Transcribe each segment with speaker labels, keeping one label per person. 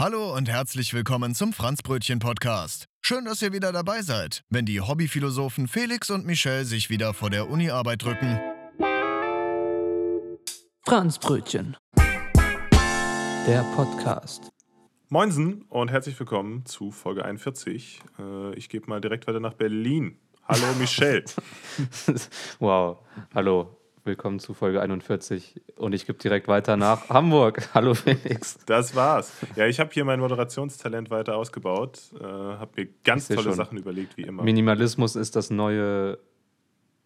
Speaker 1: Hallo und herzlich willkommen zum Franzbrötchen Podcast. Schön, dass ihr wieder dabei seid, wenn die Hobbyphilosophen Felix und Michelle sich wieder vor der Uni-Arbeit drücken.
Speaker 2: Franzbrötchen. Der Podcast.
Speaker 3: Moinsen und herzlich willkommen zu Folge 41. Äh, ich gebe mal direkt weiter nach Berlin. Hallo Michelle.
Speaker 2: wow. Hallo. Willkommen zu Folge 41 und ich gebe direkt weiter nach Hamburg. Hallo Felix.
Speaker 3: Das war's. Ja, ich habe hier mein Moderationstalent weiter ausgebaut, äh, habe mir ganz tolle schon. Sachen überlegt, wie immer.
Speaker 2: Minimalismus ist das neue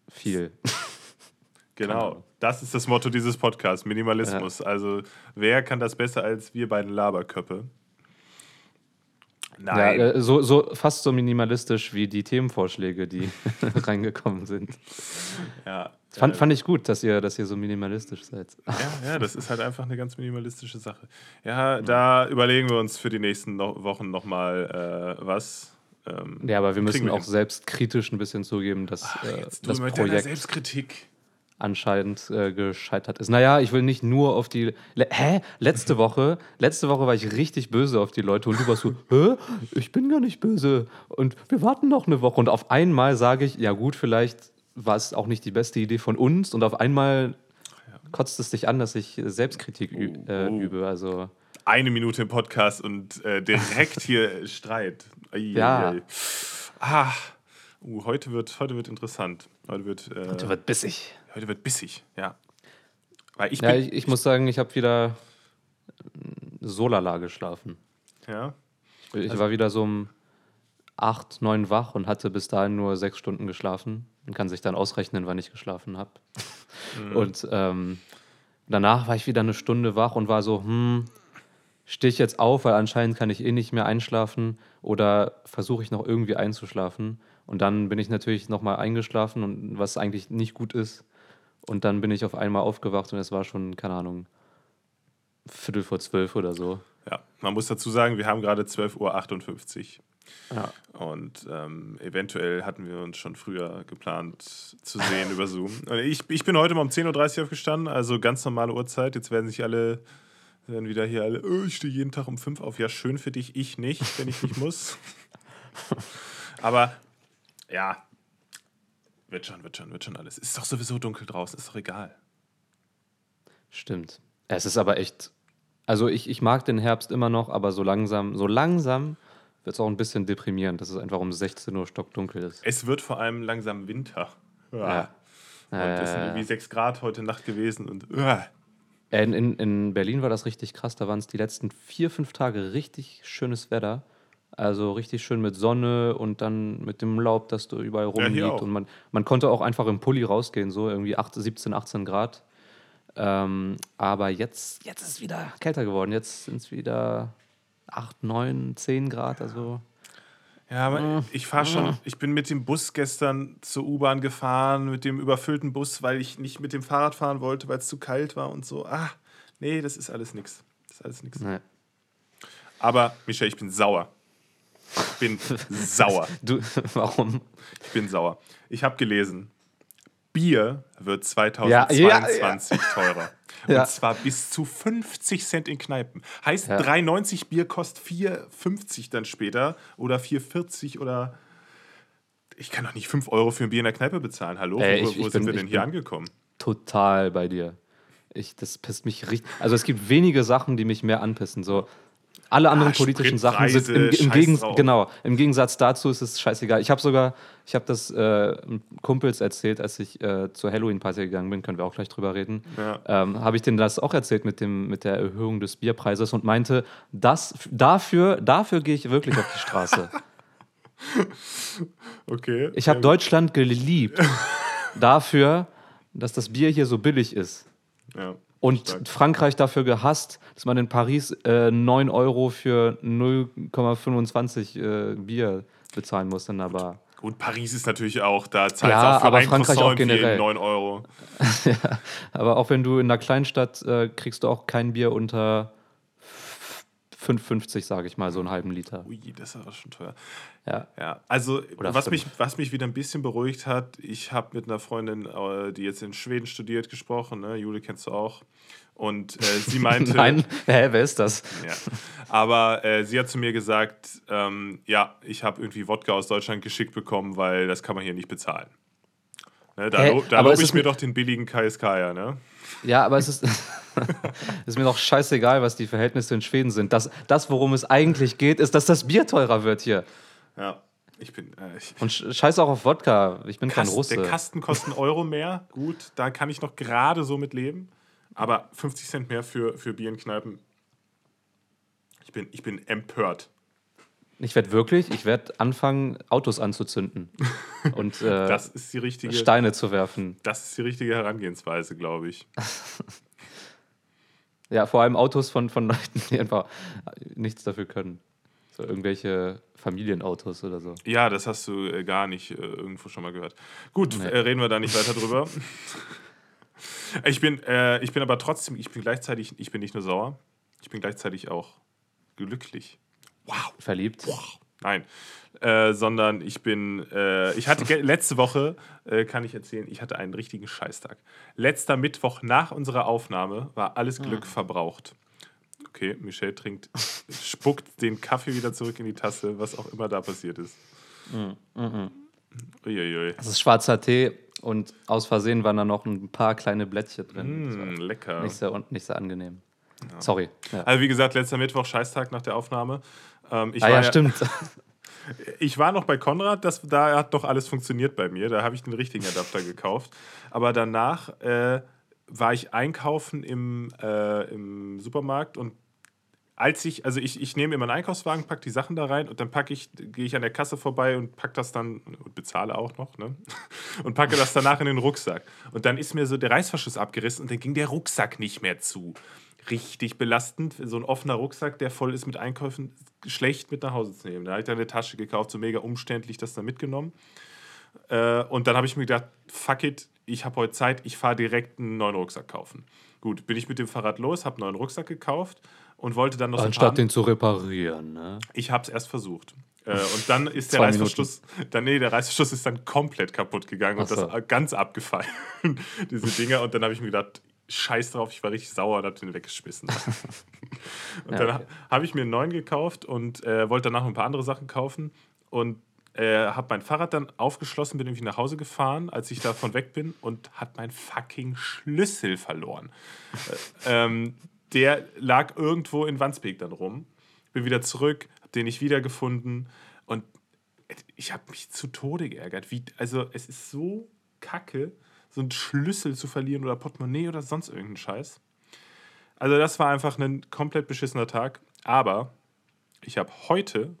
Speaker 2: viel.
Speaker 3: Genau, das ist das Motto dieses Podcasts, Minimalismus. Ja. Also wer kann das besser als wir beiden Laberköppe?
Speaker 2: Nein. Ja, äh, so, so, fast so minimalistisch wie die Themenvorschläge, die reingekommen sind.
Speaker 3: Ja.
Speaker 2: Fand, äh, fand ich gut, dass ihr, dass ihr so minimalistisch seid.
Speaker 3: Ja, ja, das ist halt einfach eine ganz minimalistische Sache. Ja, da überlegen wir uns für die nächsten no Wochen nochmal äh, was.
Speaker 2: Ähm, ja, aber wir müssen auch selbstkritisch ein bisschen zugeben, dass Ach, äh, das Projekt
Speaker 3: Selbstkritik
Speaker 2: anscheinend äh, gescheitert ist. Naja, ich will nicht nur auf die. Le Hä? Letzte Woche, letzte Woche war ich richtig böse auf die Leute und du warst so, hä? Ich bin gar nicht böse. Und wir warten noch eine Woche. Und auf einmal sage ich, ja gut, vielleicht war es auch nicht die beste Idee von uns. Und auf einmal kotzt es dich an, dass ich Selbstkritik ü äh, oh. übe. Also
Speaker 3: eine Minute im Podcast und äh, direkt hier Streit.
Speaker 2: Ai, ja. Ai.
Speaker 3: Ah, uh, heute, wird, heute wird interessant. Heute wird,
Speaker 2: äh, heute wird bissig.
Speaker 3: Heute wird bissig, ja. Weil ich,
Speaker 2: ja, ich, ich muss sagen, ich habe wieder so lala geschlafen.
Speaker 3: Ja.
Speaker 2: Ich also, war wieder so um acht, neun wach und hatte bis dahin nur sechs Stunden geschlafen und kann sich dann ausrechnen, wann ich geschlafen habe. Mhm. Und ähm, danach war ich wieder eine Stunde wach und war so, hm, stehe ich jetzt auf, weil anscheinend kann ich eh nicht mehr einschlafen oder versuche ich noch irgendwie einzuschlafen. Und dann bin ich natürlich nochmal eingeschlafen und was eigentlich nicht gut ist. Und dann bin ich auf einmal aufgewacht und es war schon, keine Ahnung, Viertel vor zwölf oder so.
Speaker 3: Ja, man muss dazu sagen, wir haben gerade 12.58 Uhr. Ja. Und ähm, eventuell hatten wir uns schon früher geplant zu sehen über Zoom. Ich, ich bin heute mal um 10.30 Uhr aufgestanden, also ganz normale Uhrzeit. Jetzt werden sich alle, werden wieder hier alle, oh, ich stehe jeden Tag um 5 auf. Ja, schön für dich, ich nicht, wenn ich nicht muss. Aber ja, wird schon, wird schon, wird schon alles. Ist doch sowieso dunkel draußen, ist doch egal.
Speaker 2: Stimmt. Es ist aber echt. Also ich, ich mag den Herbst immer noch, aber so langsam, so langsam wird es auch ein bisschen deprimierend, dass es einfach um 16 Uhr stockdunkel ist.
Speaker 3: Es wird vor allem langsam Winter. Ja. Und es sind irgendwie 6 Grad heute Nacht gewesen und.
Speaker 2: In, in, in Berlin war das richtig krass. Da waren es die letzten vier, fünf Tage richtig schönes Wetter. Also richtig schön mit Sonne und dann mit dem Laub, das da überall rumliegt. Ja, und man, man konnte auch einfach im Pulli rausgehen, so irgendwie 8, 17, 18 Grad. Ähm, aber jetzt, jetzt ist es wieder kälter geworden. Jetzt sind es wieder 8, 9, 10 Grad. Also.
Speaker 3: Ja, aber äh, ich fahre schon. Äh. Ich bin mit dem Bus gestern zur U-Bahn gefahren, mit dem überfüllten Bus, weil ich nicht mit dem Fahrrad fahren wollte, weil es zu kalt war und so. Ah, nee, das ist alles nix. Das ist alles nix. Nee. Aber, Michel, ich bin sauer. Ich bin sauer.
Speaker 2: Du, warum?
Speaker 3: Ich bin sauer. Ich habe gelesen, Bier wird 2022 ja, ja, ja. teurer. Und zwar bis zu 50 Cent in Kneipen. Heißt, ja. 3,90 Bier kostet 4,50 dann später oder 4,40 oder. Ich kann doch nicht 5 Euro für ein Bier in der Kneipe bezahlen. Hallo, Ey, wo, ich, wo ich sind bin, wir denn hier angekommen?
Speaker 2: Total bei dir. Ich, das pisst mich richtig. Also es gibt wenige Sachen, die mich mehr anpissen. So, alle anderen ah, politischen Sachen sind im, im, Gegens genau, im Gegensatz dazu ist es scheißegal. Ich habe sogar, ich habe das äh, Kumpels erzählt, als ich äh, zur Halloween-Party gegangen bin, können wir auch gleich drüber reden. Ja. Ähm, habe ich denen das auch erzählt mit, dem, mit der Erhöhung des Bierpreises und meinte, das, dafür, dafür gehe ich wirklich auf die Straße.
Speaker 3: okay.
Speaker 2: Ich habe Deutschland geliebt dafür, dass das Bier hier so billig ist.
Speaker 3: Ja.
Speaker 2: Und Stark. Frankreich dafür gehasst, dass man in Paris äh, 9 Euro für 0,25 äh, Bier bezahlen muss in der Bar.
Speaker 3: Gut, Paris ist natürlich auch, da zahlt
Speaker 2: ja,
Speaker 3: auch für
Speaker 2: aber ein Frankreich Croissant auch generell.
Speaker 3: 9 Euro.
Speaker 2: ja, aber auch wenn du in einer Kleinstadt äh, kriegst du auch kein Bier unter 5,50, sage ich mal, so einen halben Liter.
Speaker 3: Ui, das ist aber schon teuer.
Speaker 2: Ja.
Speaker 3: ja. Also, was mich, was mich wieder ein bisschen beruhigt hat, ich habe mit einer Freundin, äh, die jetzt in Schweden studiert, gesprochen. Ne? Jule kennst du auch. Und äh, sie meinte.
Speaker 2: Nein, hä, wer ist das?
Speaker 3: Ja. Aber äh, sie hat zu mir gesagt: ähm, Ja, ich habe irgendwie Wodka aus Deutschland geschickt bekommen, weil das kann man hier nicht bezahlen. Ne, da lo da lobe ich mir doch den billigen KSK, ja, ne?
Speaker 2: Ja, aber es ist, ist mir doch scheißegal, was die Verhältnisse in Schweden sind. Das, das, worum es eigentlich geht, ist, dass das Bier teurer wird hier.
Speaker 3: Ja. Ich bin. Äh, ich,
Speaker 2: Und sch- scheiß auch auf Wodka. Ich bin kein
Speaker 3: Kast-
Speaker 2: Russe.
Speaker 3: Der Kasten kostet einen Euro mehr. Gut, da kann ich noch gerade so mit leben. Aber 50 Cent mehr für, für Bier in Kneipen. Ich bin, ich bin empört.
Speaker 2: Ich werde wirklich, ich werde anfangen, Autos anzuzünden und äh,
Speaker 3: Das ist die richtige,
Speaker 2: Steine zu werfen.
Speaker 3: das ist die richtige Herangehensweise, glaube ich.
Speaker 2: Ja, vor allem Autos von, von Leuten, die einfach nichts dafür können. So irgendwelche Familienautos oder so.
Speaker 3: Ja, das hast du äh, gar nicht äh, irgendwo schon mal gehört. Gut,
Speaker 2: Nee.
Speaker 3: äh, reden wir da nicht weiter drüber. ich, bin, äh, ich bin aber trotzdem, ich bin gleichzeitig, ich bin nicht nur sauer, ich bin gleichzeitig auch glücklich. Wow.
Speaker 2: Verliebt.
Speaker 3: Nein, äh, sondern ich bin, äh, ich hatte letzte Woche, äh, kann ich erzählen, ich hatte einen richtigen Scheißtag. Letzter Mittwoch nach unserer Aufnahme war alles Glück verbraucht. Okay, Michelle trinkt, spuckt den Kaffee wieder zurück in die Tasse, was auch immer da passiert ist. Uiuiui.
Speaker 2: Das ist schwarzer Tee und aus Versehen waren da noch ein paar kleine Blättchen drin. Das war
Speaker 3: Mm, lecker.
Speaker 2: Nicht sehr, nicht sehr angenehm. Sorry. Ja.
Speaker 3: Also wie gesagt, letzter Mittwoch, Scheißtag nach der Aufnahme. Ähm, ich,
Speaker 2: Ah
Speaker 3: war
Speaker 2: ja, stimmt.
Speaker 3: ich war noch bei Konrad, das, da hat doch alles funktioniert bei mir. Da habe ich den richtigen Adapter gekauft. Aber danach äh, war ich einkaufen im, äh, im Supermarkt und als ich, also ich, ich nehme immer einen Einkaufswagen, packe die Sachen da rein und dann packe ich, gehe ich an der Kasse vorbei und packe das dann und bezahle auch noch, ne? Und packe das danach in den Rucksack. Und dann ist mir so der Reißverschluss abgerissen und dann ging der Rucksack nicht mehr zu. Richtig belastend, so ein offener Rucksack, der voll ist mit Einkäufen, schlecht mit nach Hause zu nehmen. Da habe ich dann eine Tasche gekauft, so mega umständlich das dann mitgenommen. Äh, und dann habe ich mir gedacht, fuck it, ich habe heute Zeit, ich fahre direkt einen neuen Rucksack kaufen. Gut, bin ich mit dem Fahrrad los, habe einen neuen Rucksack gekauft und wollte dann noch so
Speaker 2: Anstatt den zu reparieren. Ne?
Speaker 3: ich habe es erst versucht. Äh, und dann ist der Reißverschluss, dann, nee, der Reißverschluss ist dann komplett kaputt gegangen und
Speaker 2: Ach so.
Speaker 3: das ganz abgefallen, diese Dinger. Und dann habe ich mir gedacht, scheiß drauf, ich war richtig sauer und habe den weggeschmissen. und
Speaker 2: Ja,
Speaker 3: dann
Speaker 2: okay.
Speaker 3: habe ich mir einen neuen gekauft und äh, wollte danach noch ein paar andere Sachen kaufen und äh, habe mein Fahrrad dann aufgeschlossen, bin irgendwie nach Hause gefahren, als ich davon weg bin und hat mein fucking Schlüssel verloren. äh, ähm, der lag irgendwo in Wandsbek dann rum. Bin wieder zurück, habe den nicht wiedergefunden und ich habe mich zu Tode geärgert. Wie, also es ist so kacke, so einen Schlüssel zu verlieren oder Portemonnaie oder sonst irgendeinen Scheiß. Also das war einfach ein komplett beschissener Tag. Aber ich habe heute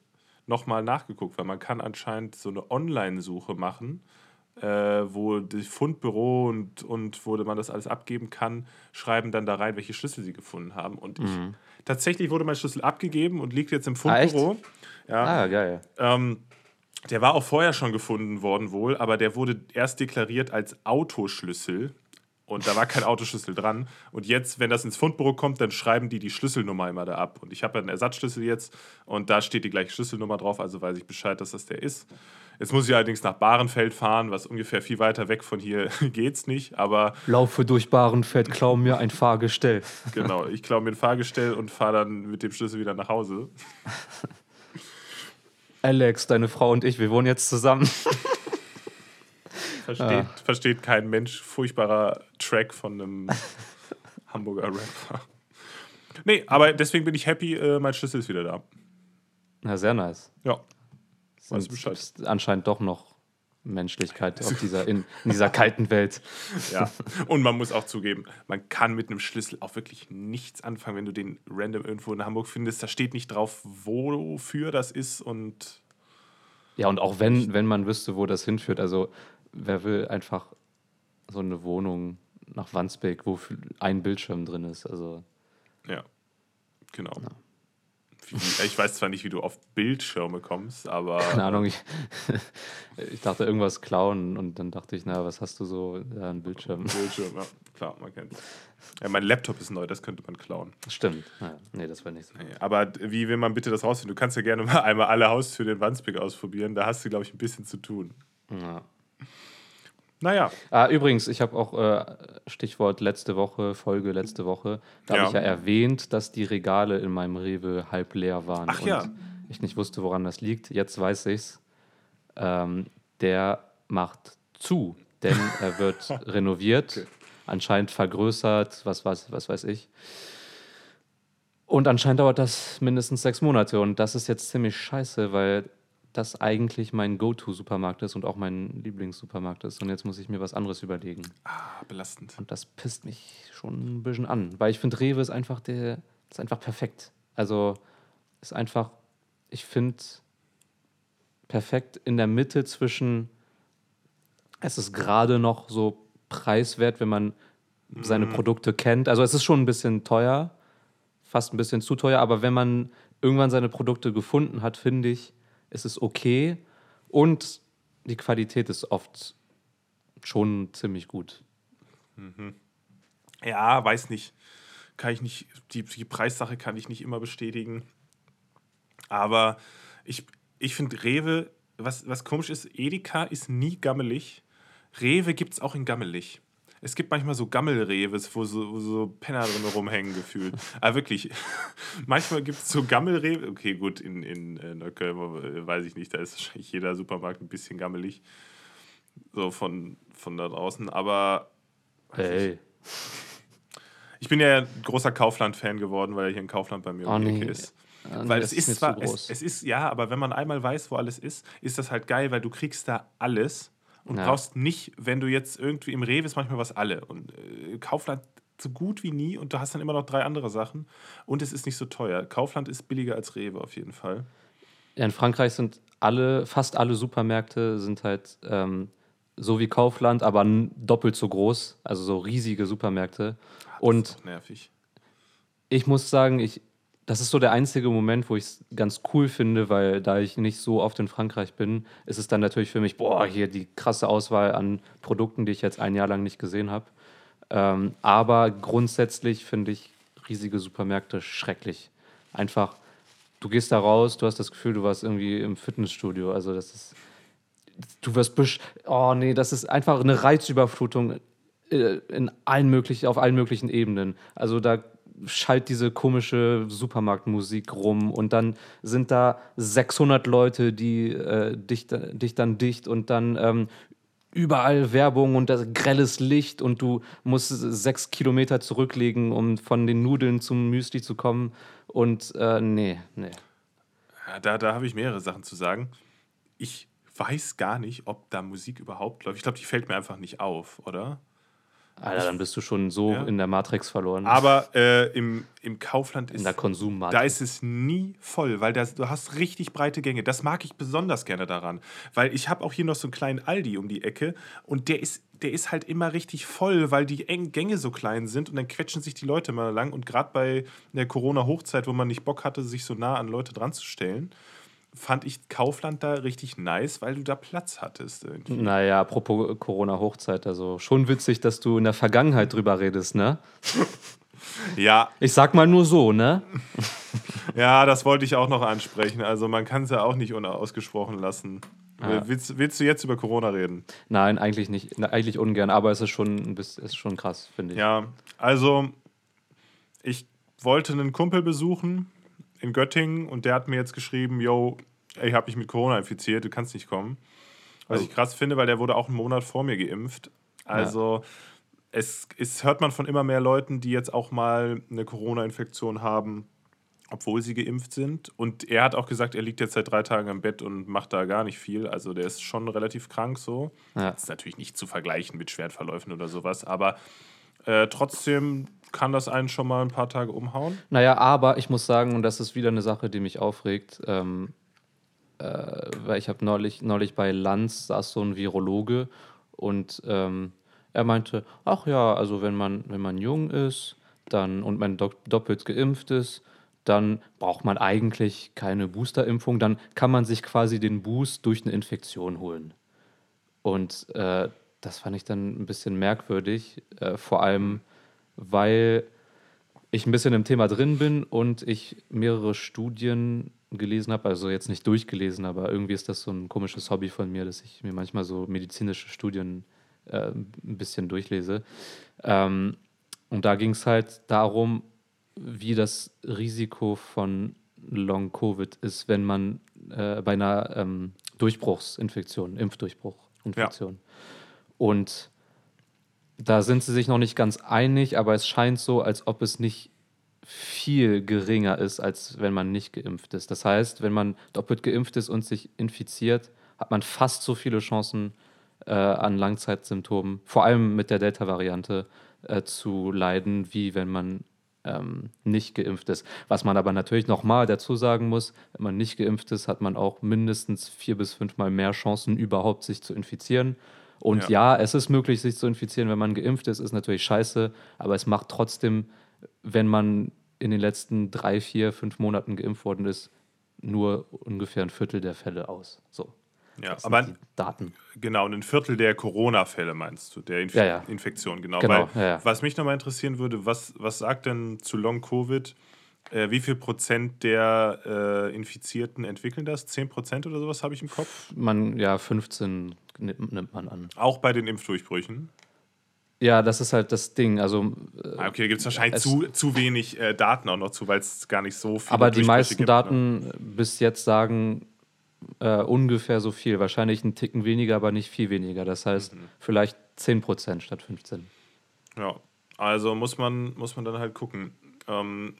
Speaker 3: nochmal nachgeguckt, weil man kann anscheinend so eine Online-Suche machen, äh, wo das Fundbüro und, und wo man das alles abgeben kann, schreiben dann da rein, welche Schlüssel sie gefunden haben. Und ich, tatsächlich wurde mein Schlüssel abgegeben und liegt jetzt im
Speaker 2: Ah?
Speaker 3: Fundbüro. ja,
Speaker 2: Ah, geil.
Speaker 3: ähm, der war auch vorher schon gefunden worden wohl, aber der wurde erst deklariert als Autoschlüssel und da war kein Autoschlüssel dran. Und jetzt, wenn das ins Fundbüro kommt, dann schreiben die die Schlüsselnummer immer da ab. Und ich habe ja einen Ersatzschlüssel jetzt und da steht die gleiche Schlüsselnummer drauf, also weiß ich Bescheid, dass das der ist. Jetzt muss ich allerdings nach Bahrenfeld fahren, was ungefähr viel weiter weg von hier geht's nicht, aber
Speaker 2: Laufe durch Bahrenfeld, klau mir ein Fahrgestell.
Speaker 3: genau, ich klaue mir ein Fahrgestell und fahre dann mit dem Schlüssel wieder nach Hause.
Speaker 2: Alex, deine Frau und ich, wir wohnen jetzt zusammen.
Speaker 3: Versteht, versteht kein Mensch. Furchtbarer Track von einem Hamburger Rapper. Nee, aber deswegen bin ich happy, äh, mein Schlüssel ist wieder da.
Speaker 2: Na, sehr nice.
Speaker 3: Ja. Weißt du Bescheid?
Speaker 2: anscheinend doch noch Menschlichkeit auf dieser, in, in dieser kalten Welt.
Speaker 3: ja. Und man muss auch zugeben, man kann mit einem Schlüssel auch wirklich nichts anfangen, wenn du den random irgendwo in Hamburg findest. Da steht nicht drauf, wofür das ist und
Speaker 2: Ja, und auch wenn, wenn man wüsste, wo das hinführt, also wer will einfach so eine Wohnung nach Wandsbek, wo ein Bildschirm drin ist. Also
Speaker 3: ja, genau. Wie, ich weiß zwar nicht, wie du auf Bildschirme kommst, aber
Speaker 2: keine Ahnung, ich, ich dachte irgendwas klauen und dann dachte ich, na, was hast du so? Ja, ein Bildschirm.
Speaker 3: Bildschirm, ja, klar, man kennt Ja, mein Laptop ist neu, das könnte man klauen.
Speaker 2: Stimmt. Ja, nee, das wäre nicht so.
Speaker 3: Nee, Aber wie will man bitte das rausfinden? Du kannst ja gerne mal einmal alle Haustüren in Wandsbek ausprobieren. Da hast du, glaube ich, ein bisschen zu tun.
Speaker 2: Ja.
Speaker 3: Naja.
Speaker 2: Ah, übrigens, ich habe auch äh, Stichwort letzte Woche, Folge letzte Woche, da
Speaker 3: Ja.
Speaker 2: habe ich ja erwähnt, dass die Regale in meinem Rewe halb leer waren.
Speaker 3: Ach
Speaker 2: und
Speaker 3: ja.
Speaker 2: ich nicht wusste, woran das liegt. Jetzt weiß ich's. Ähm, der macht zu, denn er wird renoviert, anscheinend vergrößert, was, was, was weiß ich. Und anscheinend dauert das mindestens sechs Monate. Und das ist jetzt ziemlich scheiße, weil das eigentlich mein Go-To-Supermarkt ist und auch mein Lieblingssupermarkt ist. Und jetzt muss ich mir was anderes überlegen.
Speaker 3: Ah, belastend.
Speaker 2: Und das pisst mich schon ein bisschen an. Weil ich finde, Rewe ist einfach der, ist einfach perfekt. Also ist einfach, ich finde, perfekt in der Mitte zwischen, es ist gerade noch so preiswert, wenn man seine Produkte kennt. Also es ist schon ein bisschen teuer, fast ein bisschen zu teuer, aber wenn man irgendwann seine Produkte gefunden hat, finde ich, ist es okay. Und die Qualität ist oft schon ziemlich gut.
Speaker 3: Ja, weiß nicht. Kann ich nicht, die, die Preissache kann ich nicht immer bestätigen. Aber ich, ich finde Rewe, was, was komisch ist, Edeka ist nie gammelig. Rewe gibt es auch in gammelig. Es gibt manchmal so Gammelreves, wo so, wo so Penner drin rumhängen gefühlt. Aber wirklich, manchmal gibt es so Gammelrewe. Okay, gut, in, in äh, Neukölln äh, weiß ich nicht, da ist wahrscheinlich jeder Supermarkt ein bisschen gammelig. So von, von da draußen. Aber
Speaker 2: Hey.
Speaker 3: ich bin ja ein großer Kaufland-Fan geworden, weil er hier in Kaufland bei mir
Speaker 2: Oh,
Speaker 3: um die
Speaker 2: nee.
Speaker 3: Ist.
Speaker 2: Ah, nee,
Speaker 3: Weil es
Speaker 2: ist
Speaker 3: ist zwar, es,
Speaker 2: groß.
Speaker 3: es ist, ja, aber wenn man einmal weiß, wo alles ist, ist das halt geil, weil du kriegst da alles und
Speaker 2: Ja.
Speaker 3: brauchst nicht, wenn du jetzt irgendwie im Rewe ist manchmal was alle und äh, Kaufland so gut wie nie und du hast dann immer noch drei andere Sachen und es ist nicht so teuer. Kaufland ist billiger als Rewe auf jeden Fall.
Speaker 2: Ja, in Frankreich sind alle, fast alle Supermärkte sind halt ähm, so wie Kaufland, aber doppelt so groß, also so riesige Supermärkte.
Speaker 3: Das
Speaker 2: Und
Speaker 3: ist nervig.
Speaker 2: ich muss sagen, ich, das ist so der einzige Moment, wo ich es ganz cool finde, weil da ich nicht so oft in Frankreich bin, ist es dann natürlich für mich, boah, hier die krasse Auswahl an Produkten, die ich jetzt ein Jahr lang nicht gesehen habe. Ähm, aber grundsätzlich finde ich riesige Supermärkte schrecklich. Einfach, du gehst da raus, du hast das Gefühl, du warst irgendwie im Fitnessstudio. Also das ist, du wirst besch oh nee, das ist einfach eine Reizüberflutung äh, in allen möglichen, auf allen möglichen Ebenen. Also da schallt diese komische Supermarktmusik rum und dann sind da 600 Leute, die äh, dich, dich dann dicht und dann ähm, überall Werbung und das grelles Licht und du musst sechs Kilometer zurücklegen, um von den Nudeln zum Müsli zu kommen und äh, nee, nee.
Speaker 3: Da da habe ich mehrere Sachen zu sagen. Ich weiß gar nicht, ob da Musik überhaupt läuft. Ich glaube, die fällt mir einfach nicht auf, oder?
Speaker 2: Alter, dann bist du schon so
Speaker 3: Ja.
Speaker 2: in der Matrix verloren.
Speaker 3: Aber äh, im, im Kaufland
Speaker 2: in
Speaker 3: ist,
Speaker 2: der Konsummatrix.
Speaker 3: da ist es nie voll, weil das, du hast richtig breite Gänge. Das mag ich besonders gerne daran. Weil ich habe auch hier noch so einen kleinen Aldi um die Ecke und der ist, der ist halt immer richtig voll, weil die Eng- Gänge so klein sind und dann quetschen sich die Leute mal lang. Und gerade bei der Corona-Hochzeit, wo man nicht Bock hatte, sich so nah an Leute dran zu stellen, fand ich Kaufland da richtig nice, weil du da Platz hattest. Irgendwie.
Speaker 2: Naja, apropos Corona-Hochzeit, also schon witzig, dass du in der Vergangenheit drüber redest, ne?
Speaker 3: Ja,
Speaker 2: Ich sag mal nur so, ne?
Speaker 3: Ja, das wollte ich auch noch ansprechen. Also man kann es ja auch nicht unausgesprochen lassen.
Speaker 2: Ja.
Speaker 3: Willst, willst du jetzt über Corona reden?
Speaker 2: Nein, eigentlich nicht. Eigentlich ungern, aber es ist schon, es ist schon krass, finde ich.
Speaker 3: Ja, also ich wollte einen Kumpel besuchen in Göttingen und der hat mir jetzt geschrieben, yo, ich habe mich mit Corona infiziert, du kannst nicht kommen. Was
Speaker 2: Oh.
Speaker 3: ich krass finde, weil der wurde auch einen Monat vor mir geimpft. Also es, es hört man von immer mehr Leuten, die jetzt auch mal eine Corona-Infektion haben, obwohl sie geimpft sind. Und er hat auch gesagt, er liegt jetzt seit drei Tagen im Bett und macht da gar nicht viel. Also der ist schon relativ krank so.
Speaker 2: Ja.
Speaker 3: Das ist natürlich nicht zu vergleichen mit Schwertverläufen oder sowas, aber äh, trotzdem kann das einen schon mal ein paar Tage umhauen.
Speaker 2: Naja, aber ich muss sagen, und das ist wieder eine Sache, die mich aufregt, ähm, äh, weil ich habe neulich, neulich bei Lanz saß so ein Virologe und ähm, er meinte, ach ja, also wenn man, wenn man jung ist dann, und man do doppelt geimpft ist, dann braucht man eigentlich keine Boosterimpfung, dann kann man sich quasi den Boost durch eine Infektion holen. Und äh, das fand ich dann ein bisschen merkwürdig, äh, vor allem weil ich ein bisschen im Thema drin bin und ich mehrere Studien gelesen habe, also jetzt nicht durchgelesen, aber irgendwie ist das so ein komisches Hobby von mir, dass ich mir manchmal so medizinische Studien äh, ein bisschen durchlese. Ähm, und da ging es halt darum, wie das Risiko von Long-Covid ist, wenn man äh, bei einer ähm, Durchbruchsinfektion, Impfdurchbruchinfektion. Ja. Und da sind sie sich noch nicht ganz einig, aber es scheint so, als ob es nicht viel geringer ist, als wenn man nicht geimpft ist. Das heißt, wenn man doppelt geimpft ist und sich infiziert, hat man fast so viele Chancen äh, an Langzeitsymptomen, vor allem mit der Delta-Variante, äh, zu leiden, wie wenn man ähm, nicht geimpft ist. Was man aber natürlich nochmal dazu sagen muss, wenn man nicht geimpft ist, hat man auch mindestens vier bis fünfmal mehr Chancen, überhaupt sich zu infizieren. Und ja. ja, es ist möglich, sich zu infizieren, wenn man geimpft ist, ist natürlich scheiße, aber es macht trotzdem, wenn man in den letzten drei, vier, fünf Monaten geimpft worden ist, nur ungefähr ein Viertel der Fälle aus. So.
Speaker 3: Ja, aber Daten. Genau, ein Viertel der Corona-Fälle meinst du, der Inf ja, ja. Infektion, genau. genau Weil, ja, was mich nochmal interessieren würde, was, was sagt denn zu Long-Covid, äh, wie viel Prozent der äh, Infizierten entwickeln das? 10 Prozent oder sowas habe ich im Kopf?
Speaker 2: Man, ja, 15 nimmt, man an.
Speaker 3: Auch bei den Impfdurchbrüchen?
Speaker 2: Ja, das ist halt das Ding. Also,
Speaker 3: äh, ah, okay, da gibt es wahrscheinlich zu, zu wenig äh, Daten auch noch zu, weil es gar nicht so viel
Speaker 2: Aber die meisten gibt, Daten ne? bis jetzt sagen, äh, ungefähr so viel. Wahrscheinlich einen Ticken weniger, aber nicht viel weniger. Das heißt, mhm. vielleicht 10% statt 15.
Speaker 3: Ja, also muss man, muss man dann halt gucken. Ähm,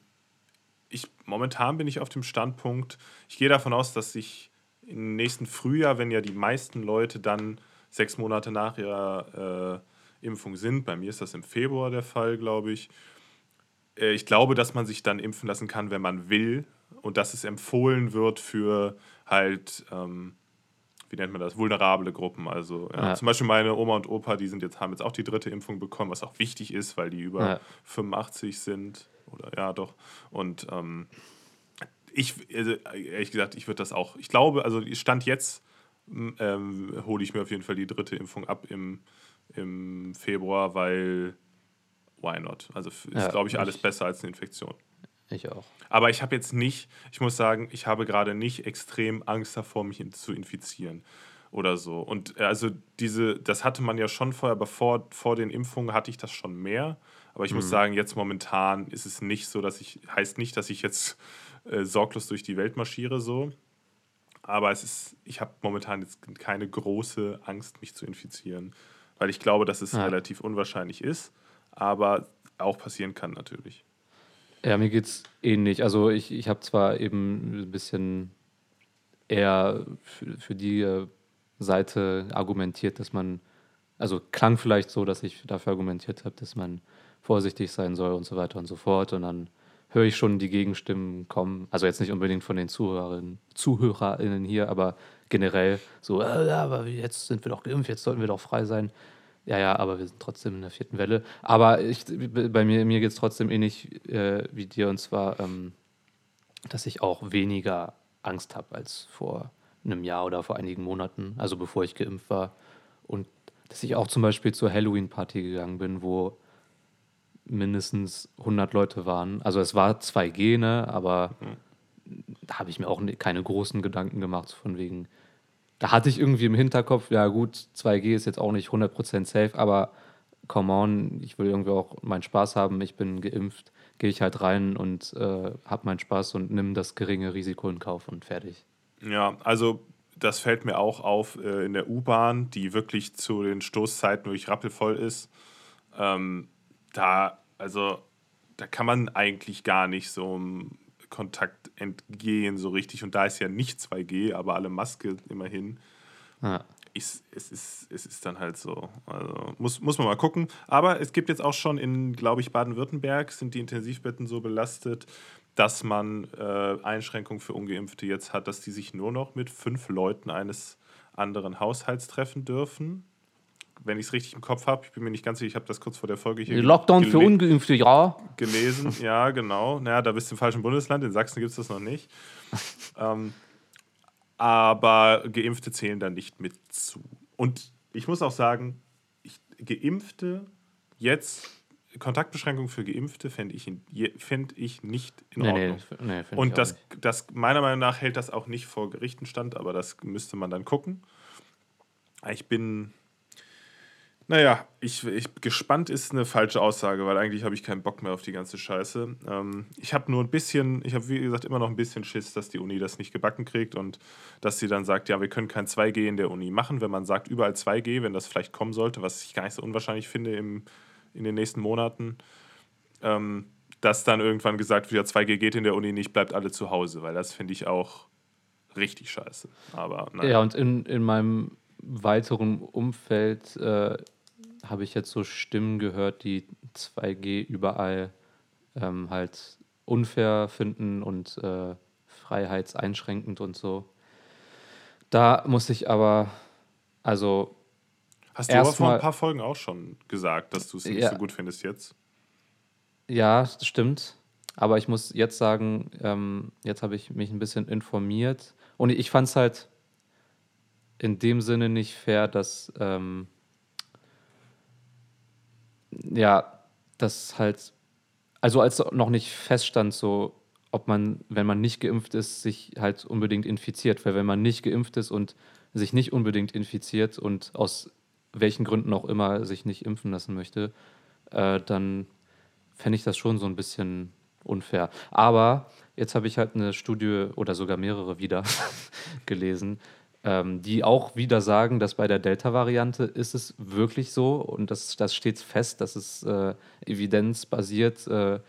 Speaker 3: ich, momentan bin ich auf dem Standpunkt, ich gehe davon aus, dass sich im nächsten Frühjahr, wenn ja die meisten Leute dann sechs Monate nach ihrer äh, Impfung sind, bei mir ist das im Februar der Fall, glaube ich, äh, ich glaube, dass man sich dann impfen lassen kann, wenn man will und dass es empfohlen wird für halt, ähm, wie nennt man das, vulnerable Gruppen. Also ja, ja. zum Beispiel meine Oma und Opa, die sind jetzt, haben jetzt auch die dritte Impfung bekommen, was auch wichtig ist, weil die über ja. 85 sind. Oder ja, doch. Und ähm, ich, also, ehrlich gesagt, ich würde das auch, ich glaube, also Stand jetzt ähm, hole ich mir auf jeden Fall die dritte Impfung ab im, im Februar, weil why not? Also ist, glaube ich, alles besser als eine Infektion.
Speaker 2: Ich auch.
Speaker 3: Aber ich habe jetzt nicht, ich muss sagen, ich habe gerade nicht extrem Angst davor, mich zu infizieren oder so. Und äh, also diese, das hatte man ja schon vorher, aber vor, vor den Impfungen hatte ich das schon mehr. Aber ich mhm. muss sagen, jetzt momentan ist es nicht so, dass ich, heißt nicht, dass ich jetzt äh, sorglos durch die Welt marschiere so. Aber es ist, ich habe momentan jetzt keine große Angst, mich zu infizieren, weil ich glaube, dass es ja. relativ unwahrscheinlich ist, aber auch passieren kann natürlich.
Speaker 2: Ja, mir geht es ähnlich. Also ich, ich habe zwar eben ein bisschen eher für, für die äh, Seite argumentiert, dass man, also klang vielleicht so, dass ich dafür argumentiert habe, dass man vorsichtig sein soll und so weiter und so fort. Und dann höre ich schon die Gegenstimmen kommen. Also jetzt nicht unbedingt von den Zuhörerinnen, ZuhörerInnen hier, aber generell so, äh, ja, aber jetzt sind wir doch geimpft, jetzt sollten wir doch frei sein. Ja, ja, aber wir sind trotzdem in der vierten Welle. Aber ich, bei mir, mir geht es trotzdem ähnlich äh, wie dir und zwar, ähm, dass ich auch weniger Angst habe als vor einem Jahr oder vor einigen Monaten, also bevor ich geimpft war. Und dass ich auch zum Beispiel zur Halloween-Party gegangen bin, wo mindestens 100 Leute waren. Also es war 2G, ne, aber mhm. da habe ich mir auch keine großen Gedanken gemacht, von wegen, da hatte ich irgendwie im Hinterkopf, ja gut, 2G ist jetzt auch nicht 100% safe, aber come on, ich will irgendwie auch meinen Spaß haben, ich bin geimpft, gehe ich halt rein und äh, habe meinen Spaß und nimm das geringe Risiko in Kauf und fertig.
Speaker 3: Ja, also das fällt mir auch auf äh, in der U-Bahn, die wirklich zu den Stoßzeiten wirklich rappelvoll ist. Ähm, da, also, da kann man eigentlich gar nicht so Kontakt entgehen so richtig. Und da ist ja nicht 2G, aber alle Maske immerhin. Ja. Ich, es, ist, es ist dann halt so. Also muss, muss man mal gucken. Aber es gibt jetzt auch schon in, glaube ich, Baden-Württemberg sind die Intensivbetten so belastet, dass man äh, Einschränkungen für Ungeimpfte jetzt hat, dass die sich nur noch mit fünf Leuten eines anderen Haushalts treffen dürfen wenn ich es richtig im Kopf habe. Ich bin mir nicht ganz sicher, ich habe das kurz vor der Folge hier.
Speaker 2: Lockdown für Ungeimpfte, ja.
Speaker 3: Gelesen, ja, genau. Naja, da bist du im falschen Bundesland. In Sachsen gibt es das noch nicht. ähm, aber Geimpfte zählen da nicht mit zu. Und ich muss auch sagen, ich, Geimpfte jetzt. Kontaktbeschränkungen für Geimpfte fände ich, fänd ich nicht in Ordnung. Nee, nee, Und das, das, meiner Meinung nach hält das auch nicht vor Gerichten stand, aber das müsste man dann gucken. Ich bin Naja, ich, ich gespannt ist eine falsche Aussage, weil eigentlich habe ich keinen Bock mehr auf die ganze Scheiße. Ähm, ich habe nur ein bisschen, ich habe wie gesagt immer noch ein bisschen Schiss, dass die Uni das nicht gebacken kriegt und dass sie dann sagt, ja, wir können kein 2G in der Uni machen. Wenn man sagt, überall 2G, wenn das vielleicht kommen sollte, was ich gar nicht so unwahrscheinlich finde im, in den nächsten Monaten, ähm, dass dann irgendwann gesagt wird, ja, 2G geht in der Uni nicht, bleibt alle zu Hause, weil das finde ich auch richtig scheiße. Aber,
Speaker 2: naja. Ja, und in, in meinem weiteren Umfeld äh, habe ich jetzt so Stimmen gehört, die 2G überall ähm, halt unfair finden und äh, freiheitseinschränkend und so. Da muss ich aber, also.
Speaker 3: Hast du aber vor ein paar Folgen auch schon gesagt, dass du es nicht ja, so gut findest jetzt?
Speaker 2: Ja, das stimmt. Aber ich muss jetzt sagen, ähm, jetzt habe ich mich ein bisschen informiert. Und ich fand es halt in dem Sinne nicht fair, dass ähm, ja, das halt, also als noch nicht feststand, so ob man, wenn man nicht geimpft ist, sich halt unbedingt infiziert. Weil wenn man nicht geimpft ist und sich nicht unbedingt infiziert und aus welchen Gründen auch immer sich nicht impfen lassen möchte, äh, dann fände ich das schon so ein bisschen unfair. Aber jetzt habe ich halt eine Studie oder sogar mehrere wieder gelesen, ähm, die auch wieder sagen, dass bei der Delta-Variante ist es wirklich so und das, das steht fest, dass es äh, evidenzbasiert, äh,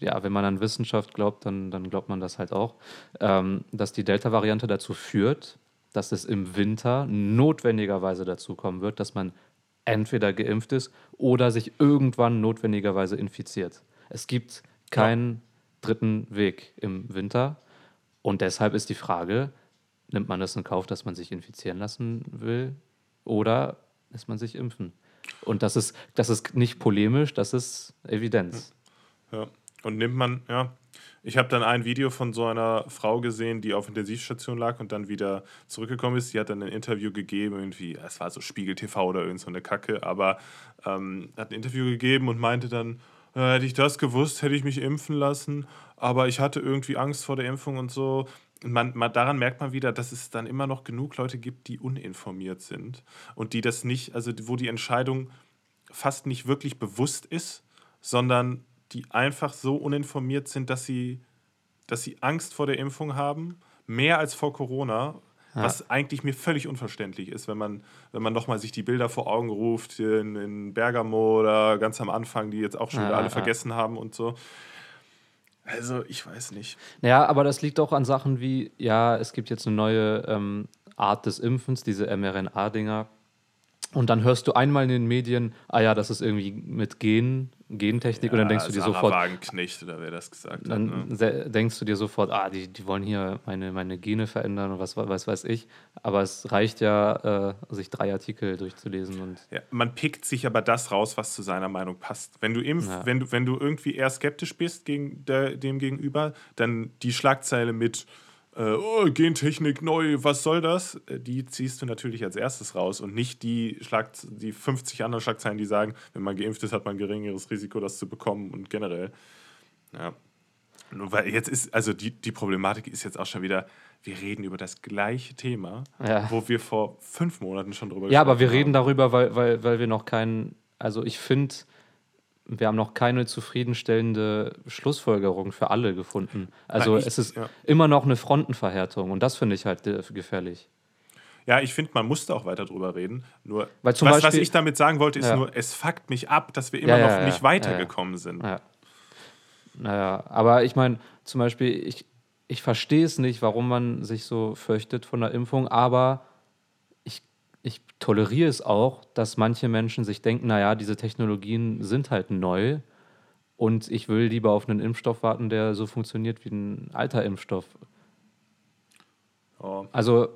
Speaker 2: ja, wenn man an Wissenschaft glaubt, dann, dann glaubt man das halt auch, ähm, dass die Delta-Variante dazu führt, dass es im Winter notwendigerweise dazu kommen wird, dass man entweder geimpft ist oder sich irgendwann notwendigerweise infiziert. Es gibt keinen ja. dritten Weg im Winter. Und deshalb ist die Frage, nimmt man das in Kauf, dass man sich infizieren lassen will oder lässt man sich impfen? Und das ist, das ist nicht polemisch, das ist Evidenz.
Speaker 3: Ja, und nimmt man, ja. Ich habe dann ein Video von so einer Frau gesehen, die auf Intensivstation lag und dann wieder zurückgekommen ist. Die hat dann ein Interview gegeben, irgendwie, es war so Spiegel TV oder irgend so eine Kacke, aber ähm, hat ein Interview gegeben und meinte dann, äh, hätte ich das gewusst, hätte ich mich impfen lassen, aber ich hatte irgendwie Angst vor der Impfung und so man, man, daran merkt man wieder, dass es dann immer noch genug Leute gibt, die uninformiert sind und die das nicht, also wo die Entscheidung fast nicht wirklich bewusst ist, sondern die einfach so uninformiert sind, dass sie, dass sie Angst vor der Impfung haben, mehr als vor Corona, ja. was eigentlich mir völlig unverständlich ist, wenn man, wenn man nochmal sich die Bilder vor Augen ruft in, in Bergamo oder ganz am Anfang, die jetzt auch schon ja, alle ja. vergessen haben und so. Also, ich weiß nicht.
Speaker 2: Ja, aber das liegt auch an Sachen wie, ja, es gibt jetzt eine neue ähm, Art des Impfens, diese mRNA-Dinger. Und dann hörst du einmal in den Medien, ah ja, das ist irgendwie mit Gen, Gentechnik, ja, und dann denkst du dir sofort.
Speaker 3: Wagenknecht oder wer das gesagt
Speaker 2: hat. Dann ne? denkst du dir sofort, ah, die, die wollen hier meine, meine Gene verändern und was, was weiß ich. Aber es reicht ja, äh, sich drei Artikel durchzulesen. Und
Speaker 3: ja, man pickt sich aber das raus, was zu seiner Meinung passt. Wenn du, impf, ja. wenn du, wenn du irgendwie eher skeptisch bist gegen der, dem gegenüber, dann die Schlagzeile mit äh, oh, Gentechnik neu, was soll das? Äh, die ziehst du natürlich als erstes raus und nicht die, Schlag die 50 anderen Schlagzeilen, die sagen, wenn man geimpft ist, hat man ein geringeres Risiko, das zu bekommen und generell. Ja. Nur weil jetzt ist, also die, die Problematik ist jetzt auch schon wieder, wir reden über das gleiche Thema, ja. wo wir vor fünf Monaten schon drüber
Speaker 2: Ja, aber wir haben. reden darüber, weil, weil, weil wir noch keinen, also ich finde, wir haben noch keine zufriedenstellende Schlussfolgerung für alle gefunden. Also Nein, ich, es ist ja. immer noch eine Frontenverhärtung und das finde ich halt gefährlich.
Speaker 3: Ja, ich finde, man musste auch weiter drüber reden. Nur, was, Beispiel, was ich damit sagen wollte, ist ja. nur, es fuckt mich ab, dass wir immer ja, noch nicht weitergekommen sind.
Speaker 2: Naja, aber ich meine, zum Beispiel, ich, ich verstehe es nicht, warum man sich so fürchtet von der Impfung, aber ich toleriere es auch, dass manche Menschen sich denken, naja, diese Technologien sind halt neu und ich will lieber auf einen Impfstoff warten, der so funktioniert wie ein alter Impfstoff. Oh. Also,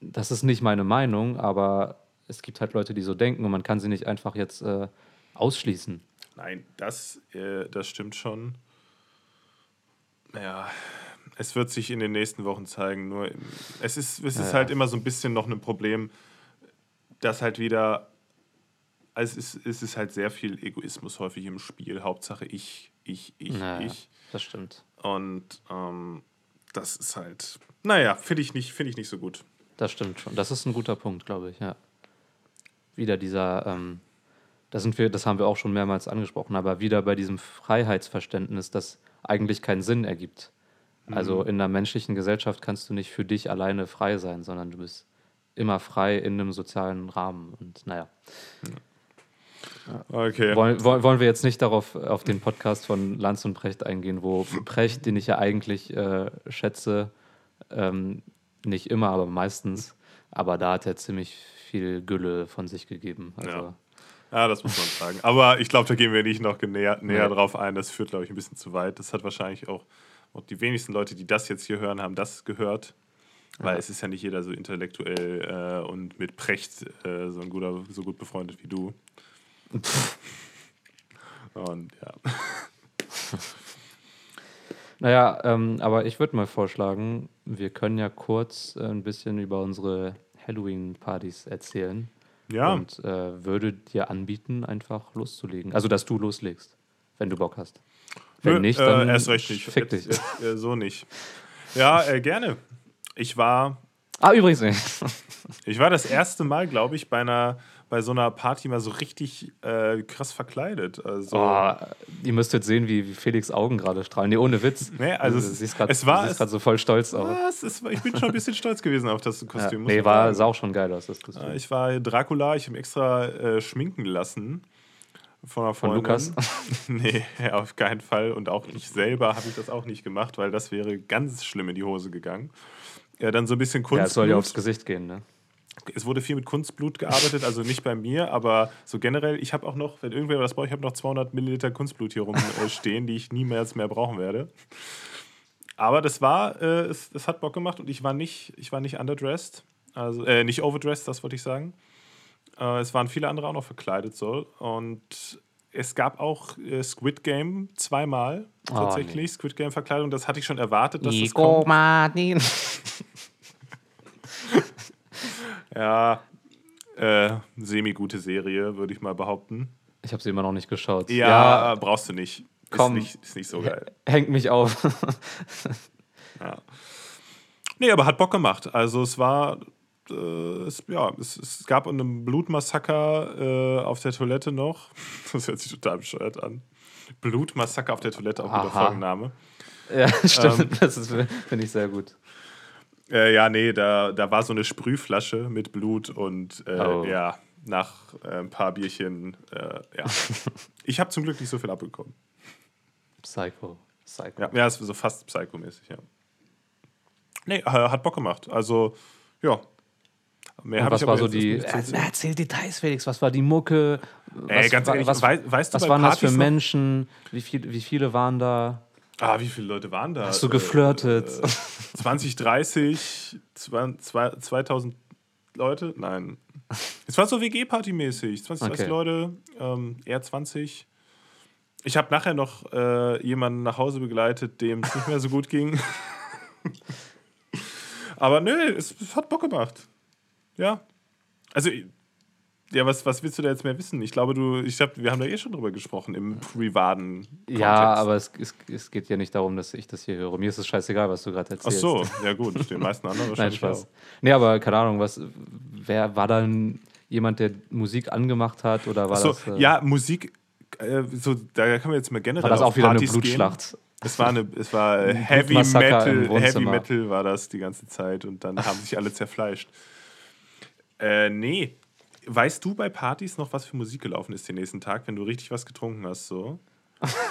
Speaker 2: das ist nicht meine Meinung, aber es gibt halt Leute, die so denken und man kann sie nicht einfach jetzt äh, ausschließen.
Speaker 3: Nein, das, äh, das stimmt schon. Ja, es wird sich in den nächsten Wochen zeigen. Nur es ist, es ist ja, halt immer so ein bisschen noch ein Problem, dass halt wieder. Also es ist, es ist halt sehr viel Egoismus häufig im Spiel. Hauptsache ich, ich, ich, naja, ich.
Speaker 2: Das stimmt.
Speaker 3: Und ähm, das ist halt. Naja, finde ich, nicht, find ich nicht so gut.
Speaker 2: Das stimmt schon. Das ist ein guter Punkt, glaube ich, ja. wieder dieser, ähm, das, sind wir, das haben wir auch schon mehrmals angesprochen, aber wieder bei diesem Freiheitsverständnis, das eigentlich keinen Sinn ergibt. Also mhm. in einer menschlichen Gesellschaft kannst du nicht für dich alleine frei sein, sondern du bist immer frei in einem sozialen Rahmen. Und naja.
Speaker 3: Okay.
Speaker 2: Wollen, wollen wir jetzt nicht darauf auf den Podcast von Lanz und Precht eingehen, wo Precht, den ich ja eigentlich äh, schätze, ähm, nicht immer, aber meistens, aber da hat er ziemlich viel Gülle von sich gegeben. Also,
Speaker 3: ja. Ja, das muss man sagen. Aber ich glaube, da gehen wir nicht noch näher, näher nee. drauf ein. Das führt, glaube ich, ein bisschen zu weit. Das hat wahrscheinlich auch, auch die wenigsten Leute, die das jetzt hier hören, haben das gehört. Weil ja. es ist ja nicht jeder so intellektuell äh, und mit Precht äh, so, ein guter, so gut befreundet wie du. und ja.
Speaker 2: naja, ähm, aber ich würde mal vorschlagen, wir können ja kurz äh, ein bisschen über unsere Halloween-Partys erzählen.
Speaker 3: Ja.
Speaker 2: Und äh, würde dir anbieten, einfach loszulegen. Also, dass du loslegst, wenn du Bock hast. Wenn nicht, dann
Speaker 3: äh, erst recht nicht.
Speaker 2: fick dich.
Speaker 3: Jetzt, äh, so nicht. Ja, äh, gerne. Ich war.
Speaker 2: Ah, übrigens nicht.
Speaker 3: ich war das erste Mal, glaube ich, bei einer bei so einer Party mal so richtig äh, krass verkleidet. Also,
Speaker 2: oh, ihr müsstet sehen, wie, wie Felix Augen gerade strahlen. Nee, ohne Witz.
Speaker 3: Nee, also
Speaker 2: du,
Speaker 3: es,
Speaker 2: grad,
Speaker 3: es war
Speaker 2: gerade so voll stolz aus.
Speaker 3: Was? ich bin schon ein bisschen stolz gewesen auf das Kostüm.
Speaker 2: Ja, nee, war, sah auch schon geil aus, das Kostüm.
Speaker 3: Ich war Dracula, ich habe extra äh, schminken lassen. Von, einer
Speaker 2: von Lukas?
Speaker 3: nee, auf keinen Fall. Und auch ich selber habe ich das auch nicht gemacht, weil das wäre ganz schlimm in die Hose gegangen. Ja, dann so ein bisschen Kunst.
Speaker 2: Ja, es soll ja aufs Gesicht gehen, ne?
Speaker 3: es wurde viel mit Kunstblut gearbeitet, also nicht bei mir, aber so generell, ich habe auch noch, wenn irgendwer was braucht, ich habe noch 200 Milliliter Kunstblut hier rumstehen, äh, die ich niemals mehr brauchen werde. Aber das war, äh, es, es, hat Bock gemacht und ich war nicht, ich war nicht underdressed, also äh, nicht overdressed, das wollte ich sagen. Äh, es waren viele andere auch noch verkleidet so und es gab auch äh, Squid Game zweimal oh, tatsächlich, nee. Squid Game Verkleidung, das hatte ich schon erwartet, dass Nico das kommt. Martin. Ja, äh, semi-gute Serie, würde ich mal behaupten.
Speaker 2: Ich habe sie immer noch nicht geschaut.
Speaker 3: Ja, ja, brauchst du nicht.
Speaker 2: Komm,
Speaker 3: ist nicht, ist nicht so geil.
Speaker 2: Hängt mich auf.
Speaker 3: ja. Nee, aber hat Bock gemacht. Also es war, äh, es, ja, es, es, gab einen Blutmassaker äh, auf der Toilette noch. Das hört sich total bescheuert an. Blutmassaker auf der Toilette, auch guter Folgenname.
Speaker 2: Ja, stimmt. Ähm, das finde ich sehr gut.
Speaker 3: Äh, ja, nee, da, da war so eine Sprühflasche mit Blut und äh, oh. ja, nach äh, ein paar Bierchen, äh, ja. ich habe zum Glück nicht so viel abbekommen.
Speaker 2: Psycho. Psycho.
Speaker 3: Ja, ja ist so fast psychomäßig, ja. Nee, hat Bock gemacht. Also, ja.
Speaker 2: Mehr und was war so die. Äh, erzähl Details, Felix. Was war die Mucke?
Speaker 3: Ey, ganz ehrlich, was, weißt, weißt
Speaker 2: was waren Partys das für Menschen? Wie, viel, wie viele waren da?
Speaker 3: Ah, wie viele Leute waren da?
Speaker 2: Hast du geflirtet? Äh,
Speaker 3: 20, 30, 2000 Leute? Nein. Es war so WG-Party-mäßig. 20, 30 okay. Leute, ähm, eher 20. Ich habe nachher noch äh, jemanden nach Hause begleitet, dem es nicht mehr so gut ging. Aber nö, es, es hat Bock gemacht. Ja. Also ja, was, was willst du da jetzt mehr wissen? Ich glaube, du, ich hab, wir haben da eh schon drüber gesprochen im privaten
Speaker 2: Ja, aber es, es, es geht ja nicht darum, dass ich das hier höre. Mir ist es scheißegal, was du gerade erzählst.
Speaker 3: Ach so, ja gut, den meisten anderen wahrscheinlich
Speaker 2: Nein, Spaß. Auch. Nee, aber keine Ahnung, was, wer war dann jemand, der Musik angemacht hat oder war so, das?
Speaker 3: Äh, ja, Musik, äh, so, da können wir jetzt mal generell
Speaker 2: War das auch wieder Partys eine Blutschlacht? Gehen.
Speaker 3: Es war, eine, es war Heavy Metal, Heavy Metal war das die ganze Zeit und dann haben sich alle zerfleischt. Äh, nee, Weißt du bei Partys noch, was für Musik gelaufen ist den nächsten Tag, wenn du richtig was getrunken hast? So?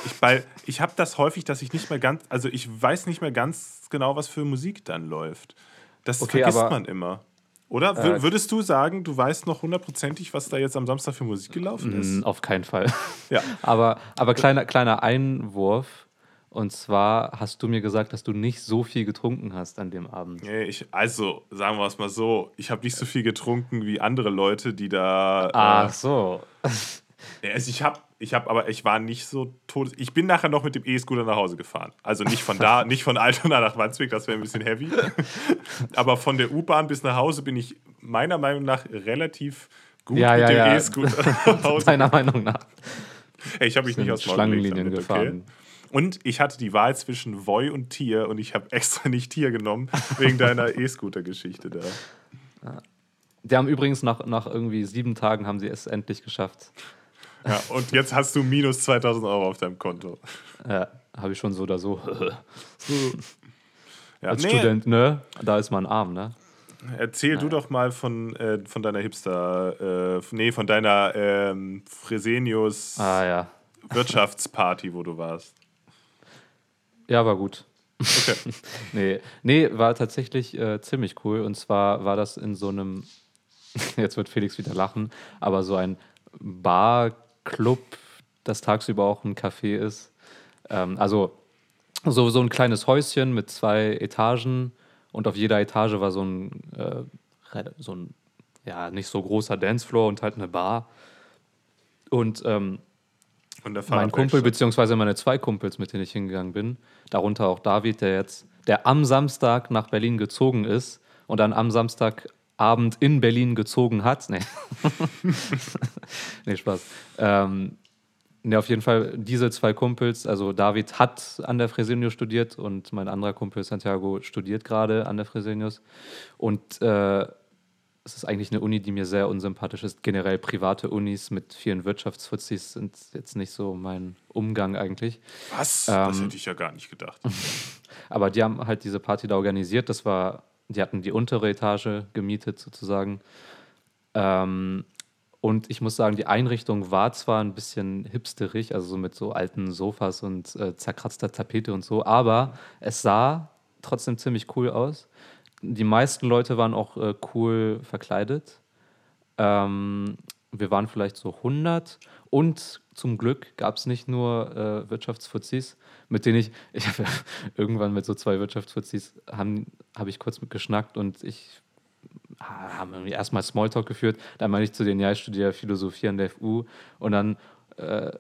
Speaker 3: ich ich habe das häufig, dass ich nicht mehr ganz, also ich weiß nicht mehr ganz genau, was für Musik dann läuft. Das okay, vergisst aber, man immer. Oder äh, würdest du sagen, du weißt noch hundertprozentig, was da jetzt am Samstag für Musik gelaufen ist?
Speaker 2: Auf keinen Fall.
Speaker 3: Ja.
Speaker 2: aber aber kleiner, kleiner Einwurf. Und zwar hast du mir gesagt, dass du nicht so viel getrunken hast an dem Abend.
Speaker 3: Nee, ich, also, sagen wir es mal so, ich habe nicht so viel getrunken wie andere Leute, die da.
Speaker 2: Ach äh, so.
Speaker 3: Also ich habe, ich habe, aber ich war nicht so tot. Ich bin nachher noch mit dem E-Scooter nach Hause gefahren. Also nicht von da, nicht von Altona nach Wandsbek, das wäre ein bisschen heavy. aber von der U-Bahn bis nach Hause bin ich meiner Meinung nach relativ gut
Speaker 2: ja,
Speaker 3: mit
Speaker 2: ja,
Speaker 3: dem
Speaker 2: ja.
Speaker 3: E-Scooter nach
Speaker 2: Hause. Deiner Meinung nach.
Speaker 3: Hey, ich habe mich nicht aus
Speaker 2: Schlangenlinien damit, gefahren.
Speaker 3: Okay? Und ich hatte die Wahl zwischen Voi und Tier und ich habe extra nicht Tier genommen, wegen deiner E-Scooter-Geschichte da.
Speaker 2: Die haben übrigens nach, nach irgendwie sieben Tagen haben sie es endlich geschafft.
Speaker 3: Ja, und jetzt hast du minus 2000 Euro auf deinem Konto.
Speaker 2: Ja, habe ich schon so oder so. ja, Als nee. Student, ne? Da ist man arm, ne?
Speaker 3: Erzähl naja. du doch mal von, äh, von deiner Hipster, äh, nee, von deiner ähm, Fresenius
Speaker 2: ah, ja.
Speaker 3: Wirtschaftsparty, wo du warst.
Speaker 2: Ja, war gut. Okay. nee, nee, war tatsächlich äh, ziemlich cool. Und zwar war das in so einem, jetzt wird Felix wieder lachen, aber so ein Bar-Club, das tagsüber auch ein Café ist. Ähm, also so, so ein kleines Häuschen mit zwei Etagen und auf jeder Etage war so ein, äh, so ein ja, nicht so großer Dancefloor und halt eine Bar. Und ähm, mein Kumpel, beziehungsweise meine zwei Kumpels, mit denen ich hingegangen bin, darunter auch David, der jetzt, der am Samstag nach Berlin gezogen ist und dann am Samstagabend in Berlin gezogen hat. Nee, nee Spaß. Ähm, nee, auf jeden Fall diese zwei Kumpels, also David hat an der Fresenius studiert und mein anderer Kumpel Santiago studiert gerade an der Fresenius. Und äh, es ist eigentlich eine Uni, die mir sehr unsympathisch ist. Generell private Unis mit vielen Wirtschaftsfuzis sind jetzt nicht so mein Umgang eigentlich.
Speaker 3: Was? Ähm, das hätte ich ja gar nicht gedacht.
Speaker 2: aber die haben halt diese Party da organisiert. Das war, die hatten die untere Etage gemietet sozusagen. Ähm, und ich muss sagen, die Einrichtung war zwar ein bisschen hipsterig, also so mit so alten Sofas und äh, zerkratzter Tapete und so, aber es sah trotzdem ziemlich cool aus die meisten Leute waren auch äh, cool verkleidet. Ähm, wir waren vielleicht so 100 und zum Glück gab es nicht nur äh, Wirtschaftsfuzis, mit denen ich, ich habe irgendwann mit so zwei Wirtschaftsfuzis, habe hab ich kurz mit geschnackt und ich haben irgendwie erstmal Smalltalk geführt. Dann meine ich zu denen, ja, ich studiere Philosophie an der FU und dann äh,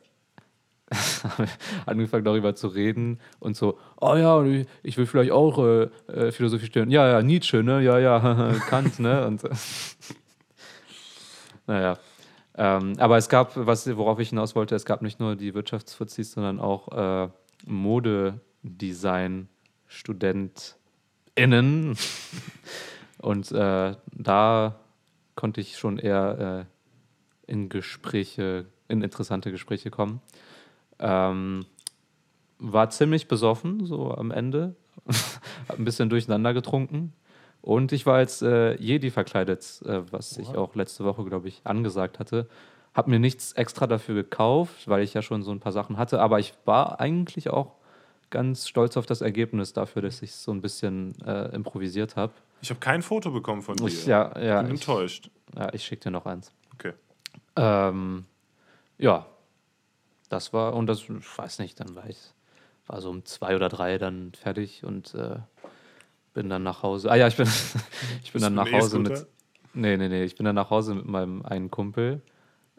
Speaker 2: angefangen darüber zu reden und so, oh ja, ich will vielleicht auch äh, äh, Philosophie studieren. Ja, ja, Nietzsche, ne? Ja, ja, Kant, ne? Und naja. Ähm, aber es gab, was, worauf ich hinaus wollte, es gab nicht nur die Wirtschaftsfuzis, sondern auch äh, Modedesign-StudentInnen. und äh, da konnte ich schon eher äh, in Gespräche, in interessante Gespräche kommen. Ähm, war ziemlich besoffen, so am Ende. Hab ein bisschen durcheinander getrunken. Und ich war als äh, Jedi verkleidet, äh, was ich auch letzte Woche, glaube ich, angesagt hatte. Hab mir nichts extra dafür gekauft, weil ich ja schon so ein paar Sachen hatte. Aber ich war eigentlich auch ganz stolz auf das Ergebnis dafür, dass ich so ein bisschen äh, improvisiert habe.
Speaker 3: Ich habe kein Foto bekommen von dir.
Speaker 2: Ich, ja, ja,
Speaker 3: bin
Speaker 2: ich,
Speaker 3: enttäuscht.
Speaker 2: Ja, ich schicke dir noch eins.
Speaker 3: Okay.
Speaker 2: Ähm, ja, das war, und das, ich weiß nicht, dann war ich, war so um zwei oder drei dann fertig und äh, bin dann nach Hause. Ah ja, ich bin, ich bin dann nach Hause mit. Nee, nee, nee, ich bin dann nach Hause mit meinem einen Kumpel,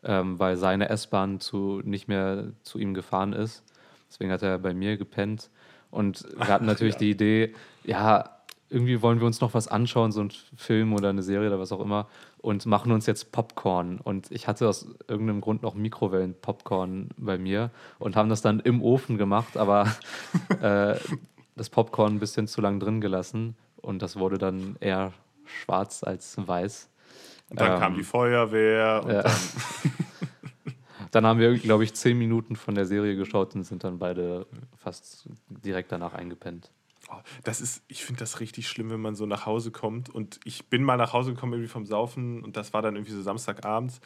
Speaker 2: ähm, weil seine S-Bahn zu, nicht mehr zu ihm gefahren ist. Deswegen hat er bei mir gepennt. Und wir hatten natürlich ja. die Idee, ja, irgendwie wollen wir uns noch was anschauen, so ein Film oder eine Serie oder was auch immer, und machen uns jetzt Popcorn. Und ich hatte aus irgendeinem Grund noch Mikrowellen-Popcorn bei mir und haben das dann im Ofen gemacht, aber äh, das Popcorn ein bisschen zu lang drin gelassen und das wurde dann eher schwarz als weiß.
Speaker 3: Und dann ähm, kam die Feuerwehr.
Speaker 2: Ja. Dann, dann haben wir, glaube ich, zehn Minuten von der Serie geschaut und sind dann beide fast direkt danach eingepennt.
Speaker 3: Oh, das ist, ich finde das richtig schlimm, wenn man so nach Hause kommt. Und ich bin mal nach Hause gekommen irgendwie vom Saufen und das war dann irgendwie so Samstagabends.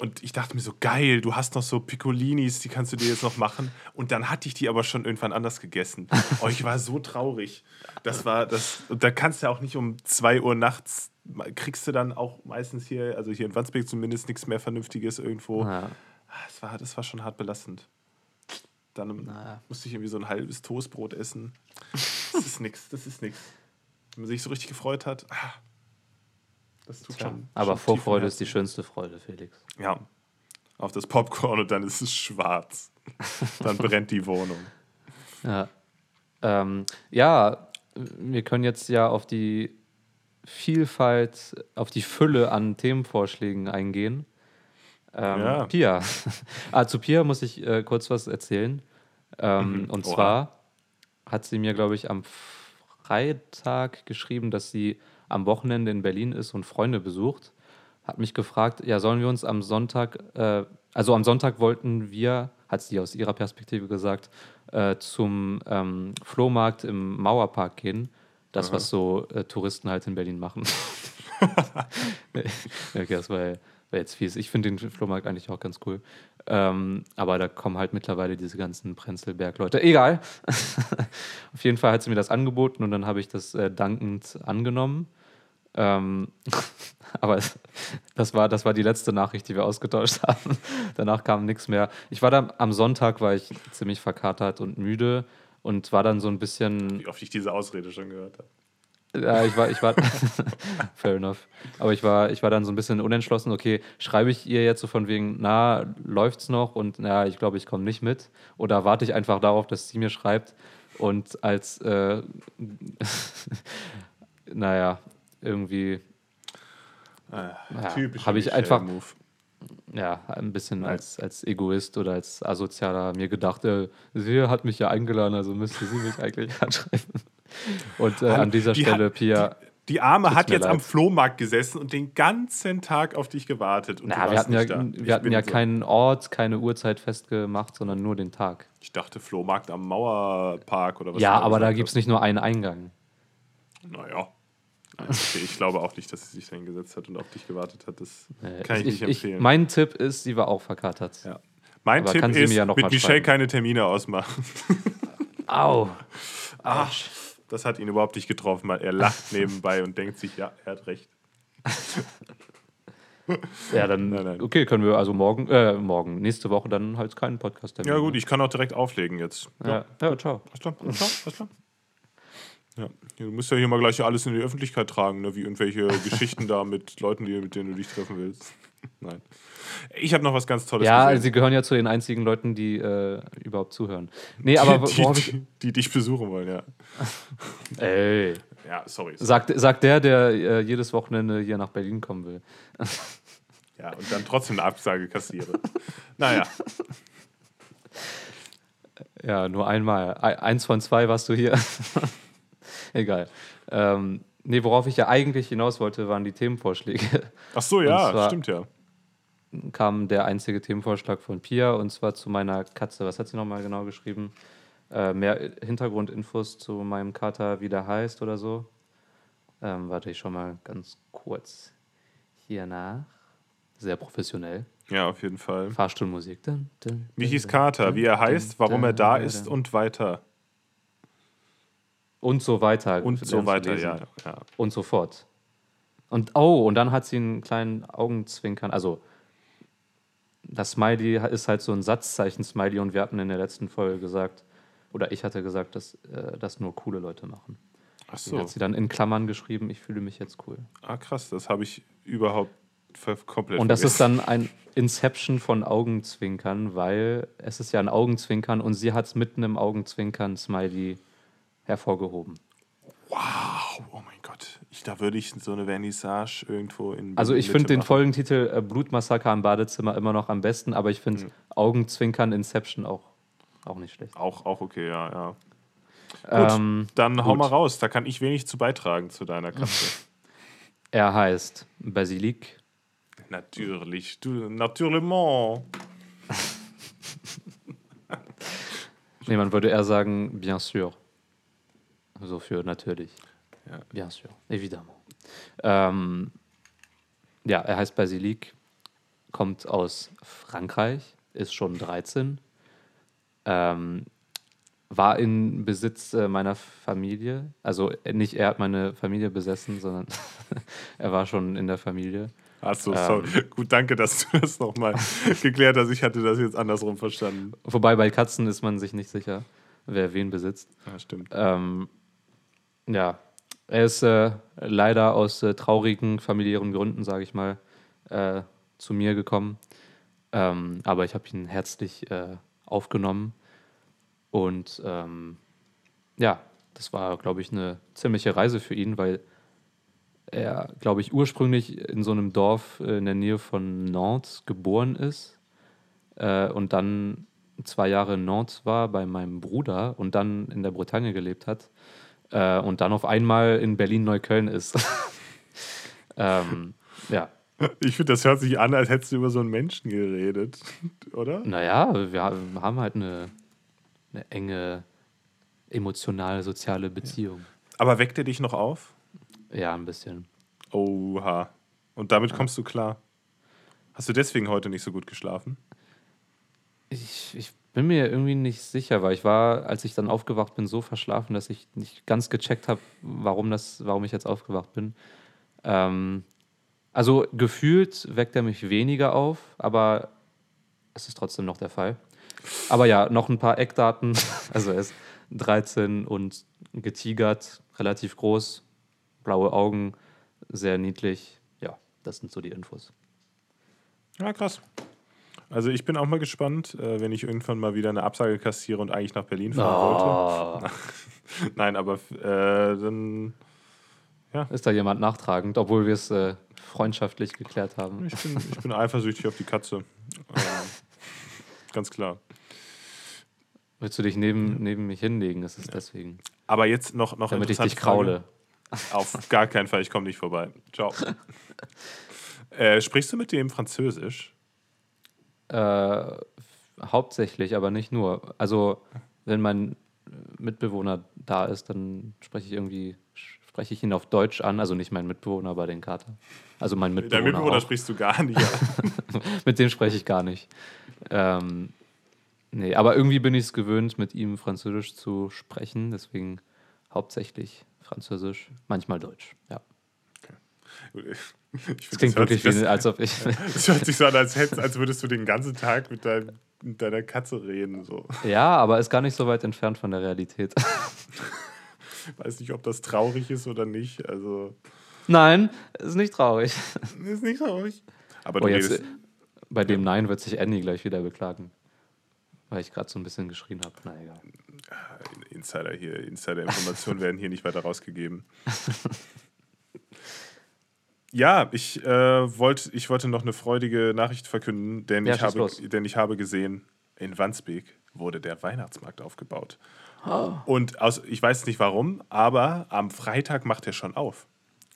Speaker 3: Und ich dachte mir so, geil, du hast noch so Piccolinis, die kannst du dir jetzt noch machen. Und dann hatte ich die aber schon irgendwann anders gegessen. Oh, ich war so traurig. Das war das. Und da kannst du ja auch nicht um 2 Uhr nachts, kriegst du dann auch meistens hier, also hier in Wandsbek zumindest nichts mehr Vernünftiges irgendwo. Ja. Das, war, das war schon hart belastend. Dann naja. musste ich irgendwie so ein halbes Toastbrot essen. Das ist nix, das ist nix. Wenn man sich so richtig gefreut hat, ah,
Speaker 2: das tut Tja, schon. Aber schon Vorfreude ist die schönste Freude, Felix.
Speaker 3: Ja. Auf das Popcorn und dann ist es schwarz. dann brennt die Wohnung.
Speaker 2: Ja. Ähm, ja, wir können jetzt ja auf die Vielfalt, auf die Fülle an Themenvorschlägen eingehen. Ähm, ja. Pia. ah, zu Pia muss ich äh, kurz was erzählen. Ähm, mhm. Und Oha. zwar hat sie mir, glaube ich, am Freitag geschrieben, dass sie am Wochenende in Berlin ist und Freunde besucht, hat mich gefragt, ja, sollen wir uns am Sonntag, äh, also am Sonntag wollten wir, hat sie aus ihrer Perspektive gesagt, äh, zum ähm, Flohmarkt im Mauerpark gehen. Das, Aha. was so äh, Touristen halt in Berlin machen. okay, das war, war jetzt fies. Ich finde den Flohmarkt eigentlich auch ganz cool. Ähm, aber da kommen halt mittlerweile diese ganzen Prenzlberg-Leute. Egal. Auf jeden Fall hat sie mir das angeboten und dann habe ich das äh, dankend angenommen. Ähm, aber das war, das war die letzte Nachricht, die wir ausgetauscht haben. Danach kam nichts mehr. Ich war dann am Sonntag, war ich ziemlich verkatert und müde und war dann so ein bisschen.
Speaker 3: Wie oft ich diese Ausrede schon gehört habe.
Speaker 2: Ja, ich war, ich war, fair enough. Aber ich war, ich war dann so ein bisschen unentschlossen, okay, schreibe ich ihr jetzt so von wegen, na, läuft's noch und na, ich glaube, ich komme nicht mit. Oder warte ich einfach darauf, dass sie mir schreibt und als, äh, naja, irgendwie
Speaker 3: ah,
Speaker 2: habe ich einfach Move. ja ein bisschen als, als Egoist oder als Asozialer mir gedacht, äh, sie hat mich ja eingeladen, also müsste sie mich eigentlich anschreiben. Und äh, an dieser die Stelle, hat, Pia.
Speaker 3: Die, die Arme hat jetzt leid. am Flohmarkt gesessen und den ganzen Tag auf dich gewartet. Und
Speaker 2: Na, wir hatten ja, wir hatten ja so. keinen Ort, keine Uhrzeit festgemacht, sondern nur den Tag.
Speaker 3: Ich dachte Flohmarkt am Mauerpark oder was.
Speaker 2: Ja, aber da gibt es nicht nur einen Eingang.
Speaker 3: Naja. Okay, ich glaube auch nicht, dass sie sich da hingesetzt hat und auf dich gewartet hat. Das äh, kann ich, ich nicht empfehlen. Ich,
Speaker 2: mein Tipp ist, sie war auch verkatert.
Speaker 3: Ja. Mein Aber Tipp ist, ja mit Michelle keine Termine ausmachen.
Speaker 2: Au.
Speaker 3: Ach, das hat ihn überhaupt nicht getroffen, weil er lacht nebenbei und denkt sich, ja, er hat recht.
Speaker 2: ja, dann, nein, nein. okay, können wir also morgen, äh, morgen, nächste Woche dann halt keinen Podcast
Speaker 3: Ja, gut, ich kann auch direkt auflegen jetzt.
Speaker 2: Ja, ja, ja ciao.
Speaker 3: Alles klar, alles klar, alles klar. Ja. Du musst ja hier mal gleich alles in die Öffentlichkeit tragen, ne? wie irgendwelche Geschichten da mit Leuten, die, mit denen du dich treffen willst. Nein. Ich habe noch was ganz Tolles
Speaker 2: Ja, gesehen. sie gehören ja zu den einzigen Leuten, die äh, überhaupt zuhören. Nee, aber
Speaker 3: die, die, die, die, dich besuchen wollen, ja.
Speaker 2: Ey.
Speaker 3: Ja, sorry. sorry.
Speaker 2: Sagt, sagt der, der äh, jedes Wochenende hier nach Berlin kommen will.
Speaker 3: ja, und dann trotzdem eine Absage kassiere. naja.
Speaker 2: Ja, nur einmal. Eins von zwei warst du hier. Egal. Ähm, nee, worauf ich ja eigentlich hinaus wollte, waren die Themenvorschläge.
Speaker 3: Ach so, ja, stimmt ja.
Speaker 2: Kam der einzige Themenvorschlag von Pia und zwar zu meiner Katze. Was hat sie nochmal genau geschrieben? Äh, mehr Hintergrundinfos zu meinem Kater, wie der heißt oder so. Ähm, warte ich schon mal ganz kurz hier nach. Sehr professionell.
Speaker 3: Ja, auf jeden Fall.
Speaker 2: Fahrstuhlmusik.
Speaker 3: Michis Kater, wie er heißt, warum er da ist und weiter.
Speaker 2: Und so weiter.
Speaker 3: Und so weiter, ja, ja.
Speaker 2: Und so fort. Und oh, und dann hat sie einen kleinen Augenzwinkern. Also, das Smiley ist halt so ein Satzzeichen-Smiley und wir hatten in der letzten Folge gesagt, oder ich hatte gesagt, dass äh, das nur coole Leute machen.
Speaker 3: Ach so.
Speaker 2: hat sie dann in Klammern geschrieben, ich fühle mich jetzt cool.
Speaker 3: Ah, krass, das habe ich überhaupt komplett
Speaker 2: Und das ist dann ein Inception von Augenzwinkern, weil es ist ja ein Augenzwinkern und sie hat es mitten im Augenzwinkern-Smiley hervorgehoben.
Speaker 3: Wow, oh mein Gott. Ich, da würde ich so eine Vernissage irgendwo in.
Speaker 2: Also, ich finde den Folgentitel äh, Blutmassaker im Badezimmer immer noch am besten, aber ich finde mhm. Augenzwinkern Inception auch, auch nicht schlecht.
Speaker 3: Auch, auch okay, ja, ja. Gut, ähm, dann gut. hau mal raus. Da kann ich wenig zu beitragen zu deiner Katze.
Speaker 2: er heißt Basilique.
Speaker 3: Natürlich, du, naturellement.
Speaker 2: nee, man würde eher sagen, bien sûr. So für natürlich. Ja. Bien sûr, évidemment. Ähm, ja, er heißt Basilique, kommt aus Frankreich, ist schon 13, ähm, war in Besitz äh, meiner Familie. Also äh, nicht er hat meine Familie besessen, sondern er war schon in der Familie.
Speaker 3: Achso, sorry. Ähm, Gut, danke, dass du das nochmal geklärt hast. Ich hatte das jetzt andersrum verstanden.
Speaker 2: Wobei bei Katzen ist man sich nicht sicher, wer wen besitzt.
Speaker 3: Ja, stimmt.
Speaker 2: Ähm, ja, er ist äh, leider aus äh, traurigen familiären Gründen, sage ich mal, äh, zu mir gekommen. Ähm, aber ich habe ihn herzlich äh, aufgenommen. Und ähm, ja, das war, glaube ich, eine ziemliche Reise für ihn, weil er, glaube ich, ursprünglich in so einem Dorf in der Nähe von Nantes geboren ist äh, und dann zwei Jahre in Nantes war bei meinem Bruder und dann in der Bretagne gelebt hat äh, und dann auf einmal in Berlin-Neukölln ist. ähm, ja.
Speaker 3: Ich finde, das hört sich an, als hättest du über so einen Menschen geredet, oder?
Speaker 2: Naja, wir haben halt eine, eine enge emotionale, soziale Beziehung.
Speaker 3: Aber weckt er dich noch auf?
Speaker 2: Ja, ein bisschen.
Speaker 3: Oha. Und damit kommst du klar? Hast du deswegen heute nicht so gut geschlafen?
Speaker 2: Ich, ich bin mir irgendwie nicht sicher, weil ich war, als ich dann aufgewacht bin, so verschlafen, dass ich nicht ganz gecheckt habe, warum, warum ich jetzt aufgewacht bin. Ähm, also gefühlt weckt er mich weniger auf, aber es ist trotzdem noch der Fall. Aber ja, noch ein paar Eckdaten. Also er ist 13 und getigert, relativ groß, blaue Augen, sehr niedlich. Ja, das sind so die Infos.
Speaker 3: Ja, krass. Also ich bin auch mal gespannt, äh, wenn ich irgendwann mal wieder eine Absage kassiere und eigentlich nach Berlin fahren oh. wollte. Nein, aber äh, dann
Speaker 2: ja. ist da jemand nachtragend, obwohl wir es äh, freundschaftlich geklärt haben.
Speaker 3: Ich bin, ich bin eifersüchtig auf die Katze. Ähm, ganz klar.
Speaker 2: Willst du dich neben, neben mich hinlegen? Das ist ja. deswegen.
Speaker 3: Aber jetzt noch, noch
Speaker 2: Damit ich dich kraule.
Speaker 3: Auf gar keinen Fall, ich komme nicht vorbei. Ciao. äh, sprichst du mit dem Französisch?
Speaker 2: Äh, hauptsächlich, aber nicht nur. Also, wenn mein Mitbewohner da ist, dann spreche ich irgendwie, spreche ich ihn auf Deutsch an. Also nicht mein Mitbewohner, aber den Kater. Also mein Mitbewohner.
Speaker 3: Dein Mitbewohner auch. sprichst du gar nicht.
Speaker 2: mit dem spreche ich gar nicht. Ähm, nee, aber irgendwie bin ich es gewöhnt, mit ihm Französisch zu sprechen. Deswegen hauptsächlich Französisch, manchmal Deutsch, ja. Okay. das klingt das wirklich wie, als ob ich.
Speaker 3: Es hört sich so an, als, hättest, als würdest du den ganzen Tag mit, dein, mit deiner Katze reden. So.
Speaker 2: Ja, aber ist gar nicht so weit entfernt von der Realität.
Speaker 3: Weiß nicht, ob das traurig ist oder nicht. Also.
Speaker 2: Nein, ist nicht traurig.
Speaker 3: Ist nicht traurig.
Speaker 2: Aber oh, jetzt, bei dem Nein wird sich Andy gleich wieder beklagen. Weil ich gerade so ein bisschen geschrien habe. Na egal.
Speaker 3: Insider hier, Insider-Informationen werden hier nicht weiter rausgegeben. Ja, ich, äh, wollt, ich wollte noch eine freudige Nachricht verkünden, denn, ja, ich, habe, denn ich habe gesehen, in Wandsbek wurde der Weihnachtsmarkt aufgebaut. Oh. Und aus, ich weiß nicht warum, aber am Freitag macht er schon auf.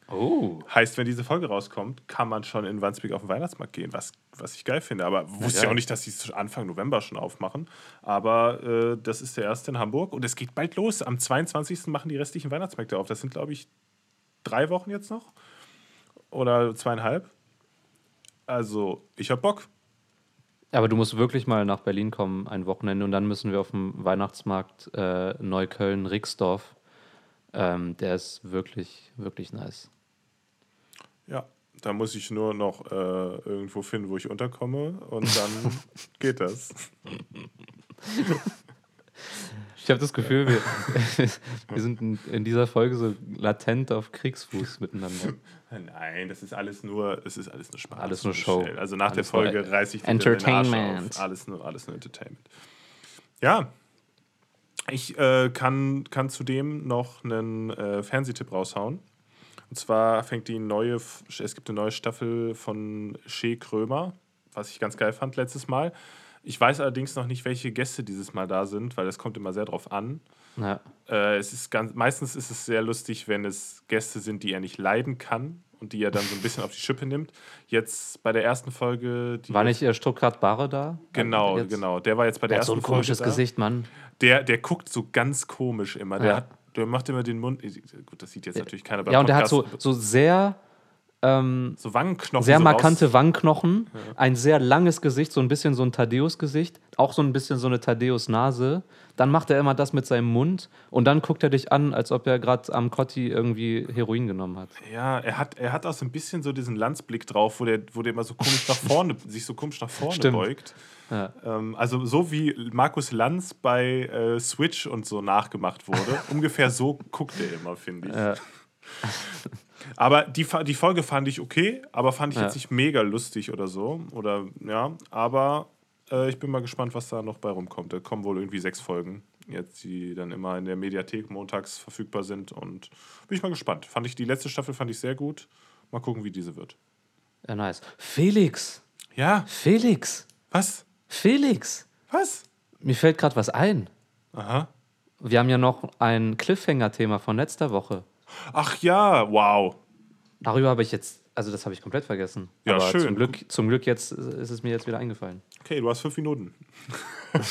Speaker 2: Oh.
Speaker 3: Heißt, wenn diese Folge rauskommt, kann man schon in Wandsbek auf den Weihnachtsmarkt gehen, was, was ich geil finde. Aber wusste ja, ja auch nicht, dass sie es Anfang November schon aufmachen. Aber äh, das ist der erste in Hamburg und es geht bald los. Am 22. machen die restlichen Weihnachtsmärkte auf. Das sind, glaube ich, drei Wochen jetzt noch. Oder zweieinhalb. Also, ich hab Bock.
Speaker 2: Aber du musst wirklich mal nach Berlin kommen, ein Wochenende, und dann müssen wir auf dem Weihnachtsmarkt äh, Neukölln-Rixdorf. Ähm, der ist wirklich, wirklich nice.
Speaker 3: Ja, da muss ich nur noch äh, irgendwo finden, wo ich unterkomme und dann geht das.
Speaker 2: Ich habe das Gefühl, wir, wir sind in, in, dieser Folge so latent auf Kriegsfuß miteinander.
Speaker 3: Nein, das ist alles nur, es ist alles nur Spaß.
Speaker 2: Alles nur Show.
Speaker 3: Also nach alles der Folge reiße ich
Speaker 2: Entertainment.
Speaker 3: Alles nur, alles nur Entertainment. Ja, ich äh, kann, kann zudem noch einen äh, Fernsehtipp raushauen. Und zwar fängt die neue, es gibt eine neue Staffel von Shea Krömer, was ich ganz geil fand letztes Mal. Ich weiß allerdings noch nicht, welche Gäste dieses Mal da sind, weil das kommt immer sehr drauf an.
Speaker 2: Ja.
Speaker 3: Äh, es ist ganz, meistens ist es sehr lustig, wenn es Gäste sind, die er nicht leiden kann und die er dann so ein bisschen auf die Schippe nimmt. Jetzt bei der ersten Folge.
Speaker 2: war nicht Stuttgart Barre da?
Speaker 3: Genau, jetzt? genau. Der war jetzt bei der, der ersten Folge.
Speaker 2: so ein komisches Folge Gesicht, Mann.
Speaker 3: Der, der guckt so ganz komisch immer. Der, ja. hat, der macht immer den Mund. Gut, das sieht jetzt natürlich keiner
Speaker 2: bei Ja, und der hat so, so sehr ähm,
Speaker 3: so Wangenknochen.
Speaker 2: Sehr so markante raus. Wangenknochen, ja. ein sehr langes Gesicht, so ein bisschen so ein Thaddeus-Gesicht, auch so ein bisschen so eine Thaddeus-Nase. Dann macht er immer das mit seinem Mund und dann guckt er dich an, als ob er gerade am Cotti irgendwie Heroin genommen hat.
Speaker 3: Ja, er hat, er hat auch so ein bisschen so diesen Landsblick drauf, wo der, wo der immer so komisch nach vorne, sich so komisch nach vorne Stimmt. beugt. Ja. Ähm, also so wie Markus Lanz bei äh, Switch und so nachgemacht wurde. Ungefähr so guckt er immer, finde ich. Ja. Aber die, die Folge fand ich okay, aber fand ich ja. jetzt nicht mega lustig oder so. Oder ja, aber äh, ich bin mal gespannt, was da noch bei rumkommt. Da kommen wohl irgendwie sechs Folgen, jetzt, die dann immer in der Mediathek montags verfügbar sind. Und bin ich mal gespannt. Fand ich die letzte Staffel fand ich sehr gut. Mal gucken, wie diese wird.
Speaker 2: Ja, nice. Felix!
Speaker 3: Ja?
Speaker 2: Felix!
Speaker 3: Was?
Speaker 2: Felix!
Speaker 3: Was?
Speaker 2: Mir fällt gerade was ein.
Speaker 3: Aha.
Speaker 2: Wir haben ja noch ein Cliffhanger-Thema von letzter Woche.
Speaker 3: Ach ja, wow.
Speaker 2: Darüber habe ich jetzt, also das habe ich komplett vergessen.
Speaker 3: Ja,
Speaker 2: Aber
Speaker 3: schön.
Speaker 2: Zum Glück, zum Glück jetzt ist es mir jetzt wieder eingefallen.
Speaker 3: Okay, du hast fünf Minuten.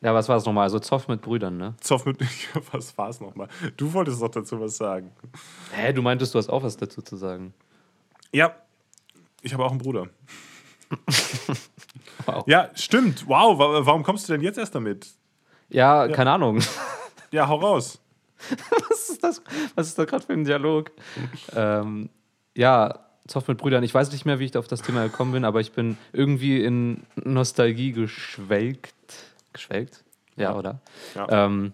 Speaker 2: Ja, was war es nochmal? Also Zoff mit Brüdern, ne?
Speaker 3: Zoff mit. Was war es nochmal? Du wolltest doch dazu was sagen.
Speaker 2: Hä, du meintest, du hast auch was dazu zu sagen.
Speaker 3: Ja, ich habe auch einen Bruder.
Speaker 2: Wow.
Speaker 3: Ja, stimmt. Wow, wa- warum kommst du denn jetzt erst damit?
Speaker 2: Ja, keine Ahnung.
Speaker 3: Ja, hau raus.
Speaker 2: was ist das? Was ist da gerade für ein Dialog? ähm, ja, Zoff mit Brüdern. Ich weiß nicht mehr, wie ich auf das Thema gekommen bin, aber ich bin irgendwie in Nostalgie geschwelgt. Geschwelgt? Ja, oder?
Speaker 3: Ja.
Speaker 2: Ähm,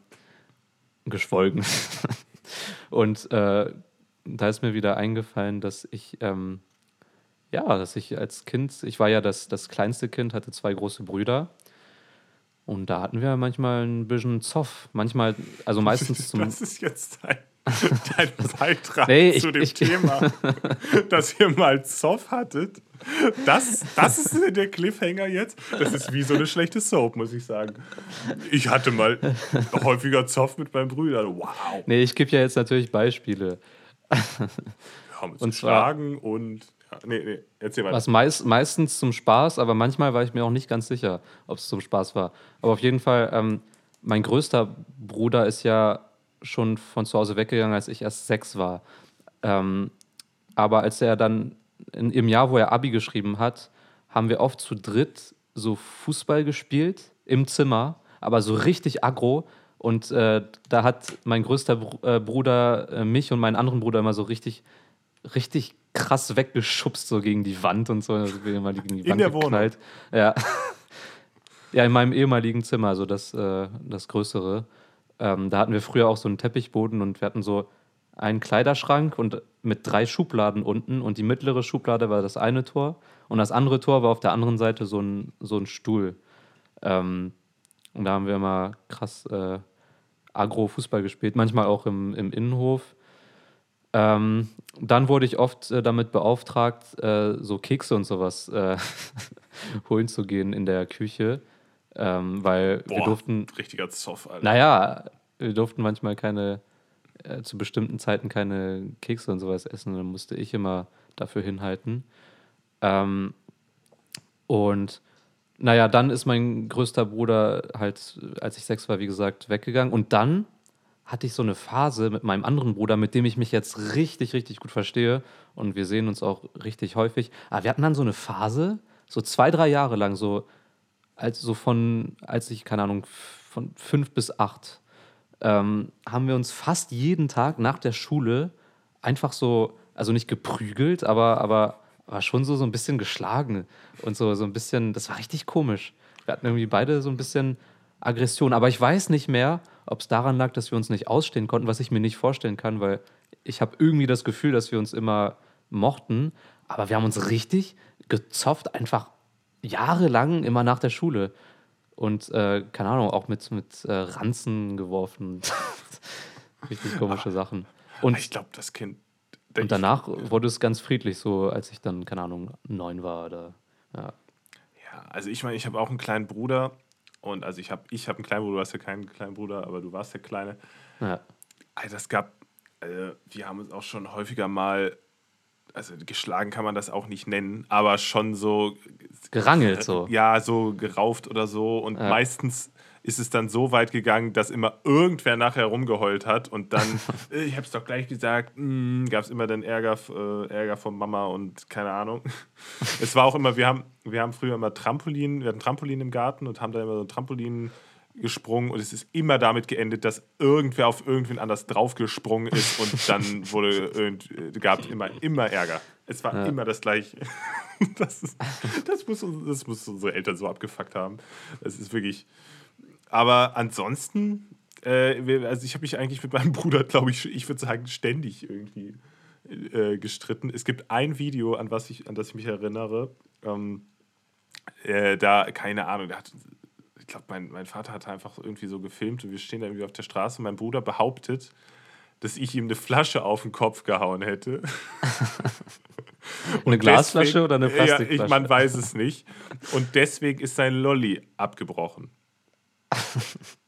Speaker 2: geschwolgen. Und äh, da ist mir wieder eingefallen, dass ich, ähm, ja, dass ich als Kind, ich war ja das, das kleinste Kind, hatte zwei große Brüder. Und da hatten wir manchmal ein bisschen Zoff. Manchmal, also meistens zum.
Speaker 3: Das ist jetzt dein, dein Beitrag
Speaker 2: Nee, ich-
Speaker 3: zu dem
Speaker 2: ich-
Speaker 3: Thema, dass ihr mal Zoff hattet. Das, das ist der Cliffhanger jetzt. Das ist wie so eine schlechte Soap, muss ich sagen. Ich hatte mal häufiger Zoff mit meinen Brüdern. Wow.
Speaker 2: Nee, ich gebe ja jetzt natürlich Beispiele.
Speaker 3: Wir haben uns
Speaker 2: Und
Speaker 3: geschlagen und. Nee, nee, erzähl mal.
Speaker 2: Was meist, meistens zum Spaß, aber manchmal war ich mir auch nicht ganz sicher, ob es zum Spaß war. Aber auf jeden Fall, ähm, mein größter Bruder ist ja schon von zu Hause weggegangen, als ich erst sechs war. Ähm, aber als er dann in, im Jahr, wo er Abi geschrieben hat, haben wir oft zu dritt so Fußball gespielt im Zimmer, aber so richtig aggro. Und äh, da hat mein größter äh, Bruder äh, mich und meinen anderen Bruder immer so richtig, richtig krass weggeschubst, so gegen die Wand und so. Also gegen die
Speaker 3: In
Speaker 2: Wand
Speaker 3: der Wohnung?
Speaker 2: Ja. ja, in meinem ehemaligen Zimmer, also das, äh, das größere. Ähm, da hatten wir früher auch so einen Teppichboden und wir hatten so einen Kleiderschrank und mit drei Schubladen unten und die mittlere Schublade war das eine Tor und das andere Tor war auf der anderen Seite so ein, so ein Stuhl. Ähm, und da haben wir immer krass äh, Agro-Fußball gespielt, manchmal auch im, im Innenhof. Ähm, dann wurde ich oft äh, damit beauftragt, äh, so Kekse und sowas äh, holen zu gehen in der Küche, ähm, weil wir
Speaker 3: Boah,
Speaker 2: durften,
Speaker 3: richtiger Zoff, Alter.
Speaker 2: naja, wir durften manchmal keine, äh, zu bestimmten Zeiten keine Kekse und sowas essen. Dann musste ich immer dafür hinhalten. Ähm, und naja, dann ist mein größter Bruder halt, als ich sechs war, wie gesagt, weggegangen. Und dann hatte ich so eine Phase mit meinem anderen Bruder, mit dem ich mich jetzt richtig, richtig gut verstehe. Und wir sehen uns auch richtig häufig. Aber wir hatten dann so eine Phase, so zwei, drei Jahre lang, so als so von, als ich, keine Ahnung, von fünf bis acht, ähm, haben wir uns fast jeden Tag nach der Schule einfach so, also nicht geprügelt, aber, aber, aber schon so, so ein bisschen geschlagen und so, so ein bisschen, das war richtig komisch. Wir hatten irgendwie beide so ein bisschen Aggression, aber ich weiß nicht mehr, ob es daran lag, dass wir uns nicht ausstehen konnten, was ich mir nicht vorstellen kann, weil ich habe irgendwie das Gefühl, dass wir uns immer mochten, aber wir haben uns richtig gezopft, einfach jahrelang immer nach der Schule. Und äh, keine Ahnung, auch mit, mit äh, Ranzen geworfen. Richtig komische Sachen. Und,
Speaker 3: ich glaube, das Kind.
Speaker 2: und danach wurde es ganz friedlich, so als ich dann, keine Ahnung, neun war oder. Ja.
Speaker 3: Ja, also ich meine, ich habe auch einen kleinen Bruder und also ich habe ich hab einen kleinen Bruder, du hast ja keinen kleinen Bruder, aber du warst der Kleine.
Speaker 2: ja.
Speaker 3: Also es gab, äh, wir haben uns auch schon häufiger mal, also geschlagen kann man das auch nicht nennen, aber schon so.
Speaker 2: Gerangelt so.
Speaker 3: Ja, so gerauft oder so und
Speaker 2: Ja.
Speaker 3: meistens ist es dann so weit gegangen, dass immer irgendwer nachher rumgeheult hat und dann, äh, ich hab's doch gleich gesagt, gab es immer dann Ärger, äh, Ärger von Mama und keine Ahnung. es war auch immer, wir haben, wir haben früher immer Trampolin, wir hatten Trampolin im Garten und haben dann immer so ein Trampolin gesprungen und es ist immer damit geendet, dass irgendwer auf irgendwen anders draufgesprungen ist und dann wurde irgend, gab immer, immer Ärger. Es war
Speaker 2: Ja.
Speaker 3: immer das gleiche. Das, ist, das, muss, das muss unsere Eltern so abgefuckt haben. Das ist wirklich. Aber ansonsten, äh, also ich habe mich eigentlich mit meinem Bruder, glaube ich, ich würde sagen, ständig irgendwie äh, gestritten. Es gibt ein Video, an, was ich, an das ich mich erinnere. Ähm, äh, da, keine Ahnung, der hat, ich glaube, mein, mein Vater hat einfach irgendwie so gefilmt und wir stehen da irgendwie auf der Straße und mein Bruder behauptet, dass ich ihm eine Flasche auf den Kopf gehauen hätte.
Speaker 2: Eine Glasflasche
Speaker 3: deswegen-
Speaker 2: oder eine
Speaker 3: Ja,
Speaker 2: Plastikflasche?
Speaker 3: ich, man weiß es nicht. Und deswegen ist sein Lolly abgebrochen.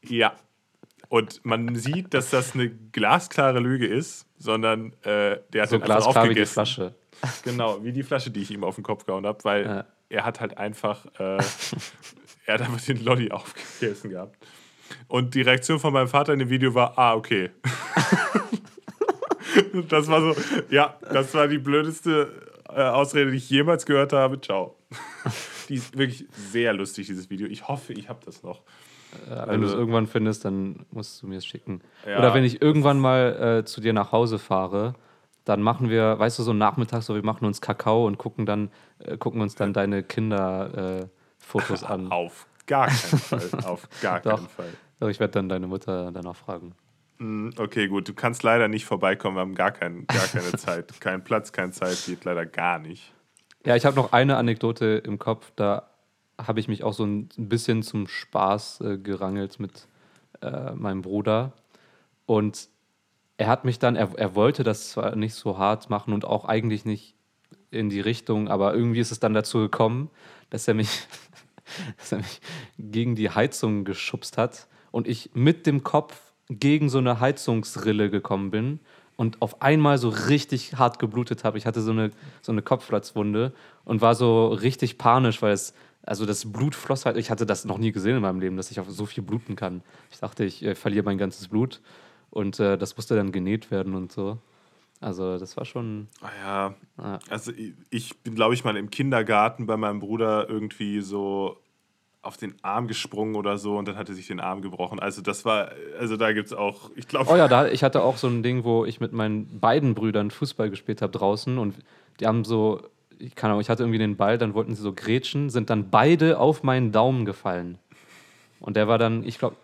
Speaker 3: Ja. Und man sieht, dass das eine glasklare Lüge ist, sondern äh, der hat
Speaker 2: so
Speaker 3: dann einfach
Speaker 2: glasklar wie die
Speaker 3: aufgegessen.
Speaker 2: Flasche.
Speaker 3: Genau, wie die Flasche, die ich ihm auf den Kopf gehauen habe, weil
Speaker 2: Ja.
Speaker 3: er hat halt einfach, äh, er hat einfach den Lolli aufgegessen gehabt. Und die Reaktion von meinem Vater in dem Video war, ah, okay. das war so, ja, das war die blödeste äh, Ausrede, die ich jemals gehört habe. Ciao. die ist wirklich sehr lustig, dieses Video. Ich hoffe, ich habe das noch.
Speaker 2: Wenn du es irgendwann findest, dann musst du mir es schicken.
Speaker 3: Ja,
Speaker 2: Oder wenn ich irgendwann mal äh, zu dir nach Hause fahre, dann machen wir, weißt du, so nachmittags, so wir machen uns Kakao und gucken dann, äh, gucken uns dann deine Kinderfotos äh, an.
Speaker 3: Auf gar keinen Fall. Auf gar
Speaker 2: Doch.
Speaker 3: keinen Fall.
Speaker 2: Aber ich werde dann deine Mutter danach fragen.
Speaker 3: Mm, Okay, gut. Du kannst leider nicht vorbeikommen. Wir haben gar, kein, gar keine Zeit. Kein Platz, keine Zeit. Geht leider gar nicht.
Speaker 2: Ja, ich habe noch eine Anekdote im Kopf, da habe ich mich auch so ein bisschen zum Spaß äh, gerangelt mit äh, meinem Bruder. Und er hat mich dann, er, er wollte das zwar nicht so hart machen und auch eigentlich nicht in die Richtung, aber irgendwie ist es dann dazu gekommen, dass er mich, dass er mich gegen die Heizung geschubst hat und ich mit dem Kopf gegen so eine Heizungsrille gekommen bin und auf einmal so richtig hart geblutet habe. Ich hatte so eine, so eine Kopfplatzwunde und war so richtig panisch, weil es, also das Blut floss halt. Ich hatte das noch nie gesehen in meinem Leben, dass ich auf so viel bluten kann. Ich dachte, ich äh, verliere mein ganzes Blut und äh, das musste dann genäht werden und so. Also das war schon.
Speaker 3: Ah ja,
Speaker 2: Ja.
Speaker 3: also ich- ich bin, glaube ich, mal im Kindergarten bei meinem Bruder irgendwie so auf den Arm gesprungen oder so und dann hat er sich den Arm gebrochen. Also das war, also da gibt es auch, ich glaube,
Speaker 2: Oh ja, da, ich hatte auch so ein Ding, wo ich mit meinen beiden Brüdern Fußball gespielt habe draußen und die haben so, ich kann auch, ich hatte irgendwie den Ball, dann wollten sie so grätschen, sind dann beide auf meinen Daumen gefallen. Und der war dann, ich glaube,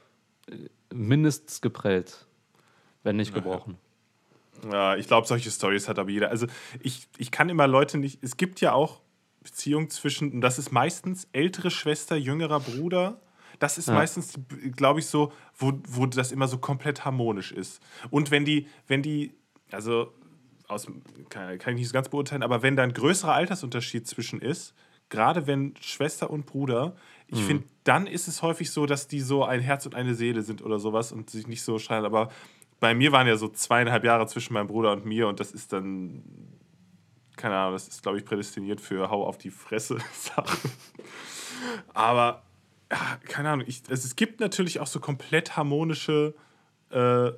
Speaker 2: mindestens geprellt, wenn nicht gebrochen.
Speaker 3: Ja, ich glaube, solche Stories hat aber jeder. Also ich, ich kann immer Leute nicht. Es gibt ja auch Beziehungen zwischen, und das ist meistens ältere Schwester, jüngerer Bruder. Das ist
Speaker 2: Ja.
Speaker 3: meistens, glaube ich, so, wo, wo das immer so komplett harmonisch ist. Und wenn die, wenn die, also aus, kann, kann ich nicht so ganz beurteilen, aber wenn da ein größerer Altersunterschied zwischen ist, gerade wenn Schwester und Bruder, ich finde, dann ist es häufig so, dass die so ein Herz und eine Seele sind oder sowas und sich nicht so schreien. Aber bei mir waren ja so zweieinhalb Jahre zwischen meinem Bruder und mir und das ist dann, keine Ahnung, das ist, glaube ich, prädestiniert für Hau auf die Fresse Sachen. Aber, ja, keine Ahnung, ich, es, es gibt natürlich auch so komplett harmonische, äh,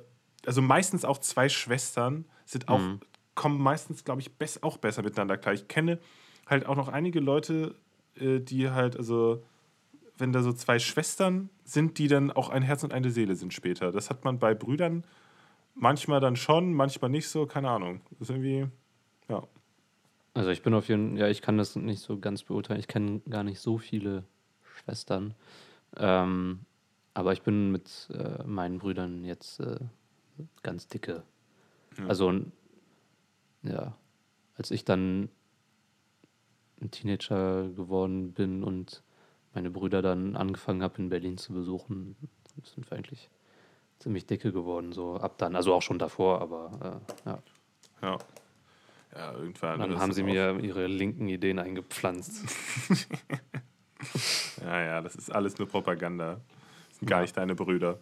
Speaker 3: also meistens auch zwei Schwestern sind auch, kommen meistens, glaube ich, bess, auch besser miteinander klar. Ich kenne halt auch noch einige Leute, äh, die halt, also wenn da so zwei Schwestern sind, die dann auch ein Herz und eine Seele sind später. Das hat man bei Brüdern manchmal dann schon, manchmal nicht so, keine Ahnung. Das ist irgendwie, ja.
Speaker 2: Also ich bin auf jeden ja, ich kann das nicht so ganz beurteilen. Ich kenne gar nicht so viele Schwestern. Ähm, aber ich bin mit äh, meinen Brüdern jetzt äh, ganz dicke. Also n- ja, als ich dann ein Teenager geworden bin und meine Brüder dann angefangen habe in Berlin zu besuchen, sind wir eigentlich ziemlich dicke geworden, so ab dann. Also auch schon davor, aber äh, ja.
Speaker 3: Ja. Ja, irgendwann.
Speaker 2: Dann haben sie mir ihre linken Ideen eingepflanzt.
Speaker 3: Ja, ja, das ist alles nur Propaganda. Das sind gar nicht deine Brüder.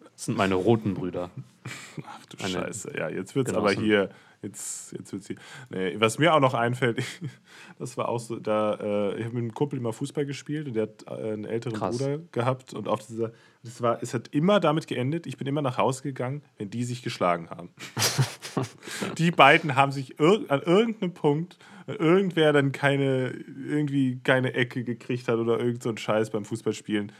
Speaker 2: Das sind meine roten Brüder.
Speaker 3: Ach du
Speaker 2: Meine
Speaker 3: Scheiße. Ja, jetzt wird's aber
Speaker 2: Genossen.
Speaker 3: hier. Jetzt, jetzt wird's hier. Nee, was mir auch noch einfällt, das war auch so, da, äh, ich habe mit einem Kumpel immer Fußball gespielt und der hat äh, einen älteren
Speaker 2: Krass.
Speaker 3: Bruder gehabt und auf dieser, das war, es hat immer damit geendet, ich bin immer nach Hause gegangen, wenn die sich geschlagen haben. die beiden haben sich ir an irgendeinem Punkt, wenn irgendwer dann keine, irgendwie keine Ecke gekriegt hat oder irgend so ein Scheiß beim Fußballspielen,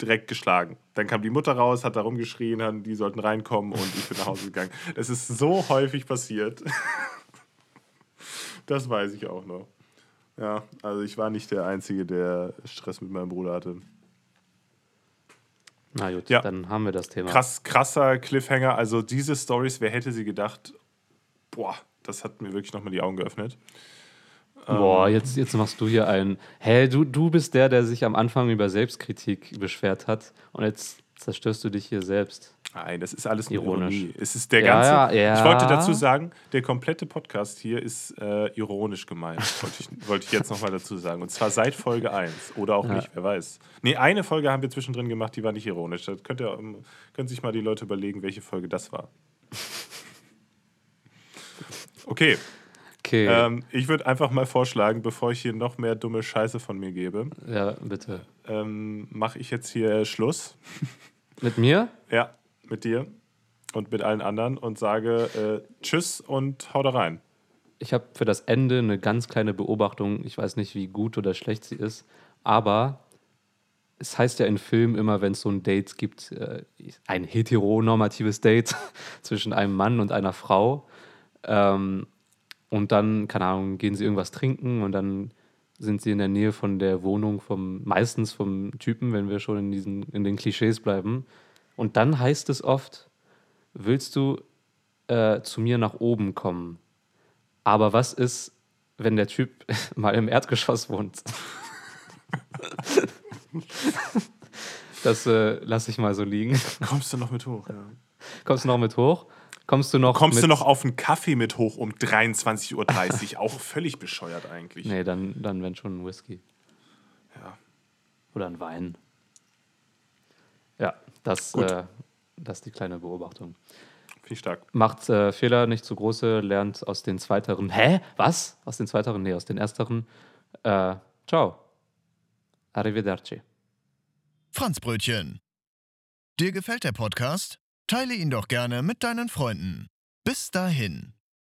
Speaker 3: direkt geschlagen. Dann kam die Mutter raus, hat da rumgeschrien, die sollten reinkommen und ich bin nach Hause gegangen. Es ist so häufig passiert. Das weiß ich auch noch. Ja, also ich war nicht der Einzige, der Stress mit meinem Bruder hatte.
Speaker 2: Na gut,
Speaker 3: Ja.
Speaker 2: dann haben wir das Thema.
Speaker 3: Krass, krasser Cliffhanger. Also diese Stories, wer hätte sie gedacht? Boah, das hat mir wirklich nochmal die Augen geöffnet.
Speaker 2: Boah,
Speaker 3: Ähm.
Speaker 2: jetzt, jetzt machst du hier einen. Hä, du, du bist der, der sich am Anfang über Selbstkritik beschwert hat und jetzt zerstörst du dich hier selbst.
Speaker 3: Nein, das ist alles ironisch. Ironie. Es ist der ganze. Ja, ja. Ich wollte dazu sagen, der komplette Podcast hier ist äh, ironisch gemeint. wollte, ich, wollte ich jetzt nochmal dazu sagen. Und zwar seit Folge 1. Oder auch ja. nicht, wer weiß. Nee, eine Folge haben wir zwischendrin gemacht, die war nicht ironisch. Da könnt ihr, ähm, können sich mal die Leute überlegen, welche Folge das war. Okay. Okay. Ähm, ich würde einfach mal vorschlagen, bevor ich hier noch mehr dumme Scheiße von mir gebe.
Speaker 2: Ja, bitte.
Speaker 3: Ähm, Mache ich jetzt hier Schluss.
Speaker 2: Mit mir?
Speaker 3: Ja mit dir und mit allen anderen und sage äh, Tschüss und hau da rein.
Speaker 2: Ich habe für das Ende eine ganz kleine Beobachtung. Ich weiß nicht, wie gut oder schlecht sie ist, aber es heißt ja in Filmen immer, wenn es so ein Date gibt, äh, ein heteronormatives Date zwischen einem Mann und einer Frau. Ähm, und dann, keine Ahnung, gehen sie irgendwas trinken und dann sind sie in der Nähe von der Wohnung vom, meistens vom Typen, wenn wir schon in diesen, in den Klischees bleiben. Und dann heißt es oft, willst du äh, zu mir nach oben kommen? Aber was ist, wenn der Typ mal im Erdgeschoss wohnt? das äh, lasse ich mal so liegen.
Speaker 3: Kommst du noch mit hoch? Ja.
Speaker 2: Kommst du noch mit hoch? Kommst du noch,
Speaker 3: Kommst du noch auf einen Kaffee mit hoch um 23.30 Uhr? Auch völlig bescheuert eigentlich.
Speaker 2: Nee, dann, dann wenn schon ein Whisky.
Speaker 3: Ja.
Speaker 2: Oder ein Wein. Ja, das, äh, das ist die kleine Beobachtung.
Speaker 3: Viel stark.
Speaker 2: Macht äh, Fehler nicht zu große, lernt aus den zweiteren. Hä? Was? Aus den zweiteren? Nee, aus den ersteren. Äh, ciao. Arrivederci.
Speaker 1: Franzbrötchen. Dir gefällt der Podcast? Teile ihn doch gerne mit deinen Freunden. Bis dahin.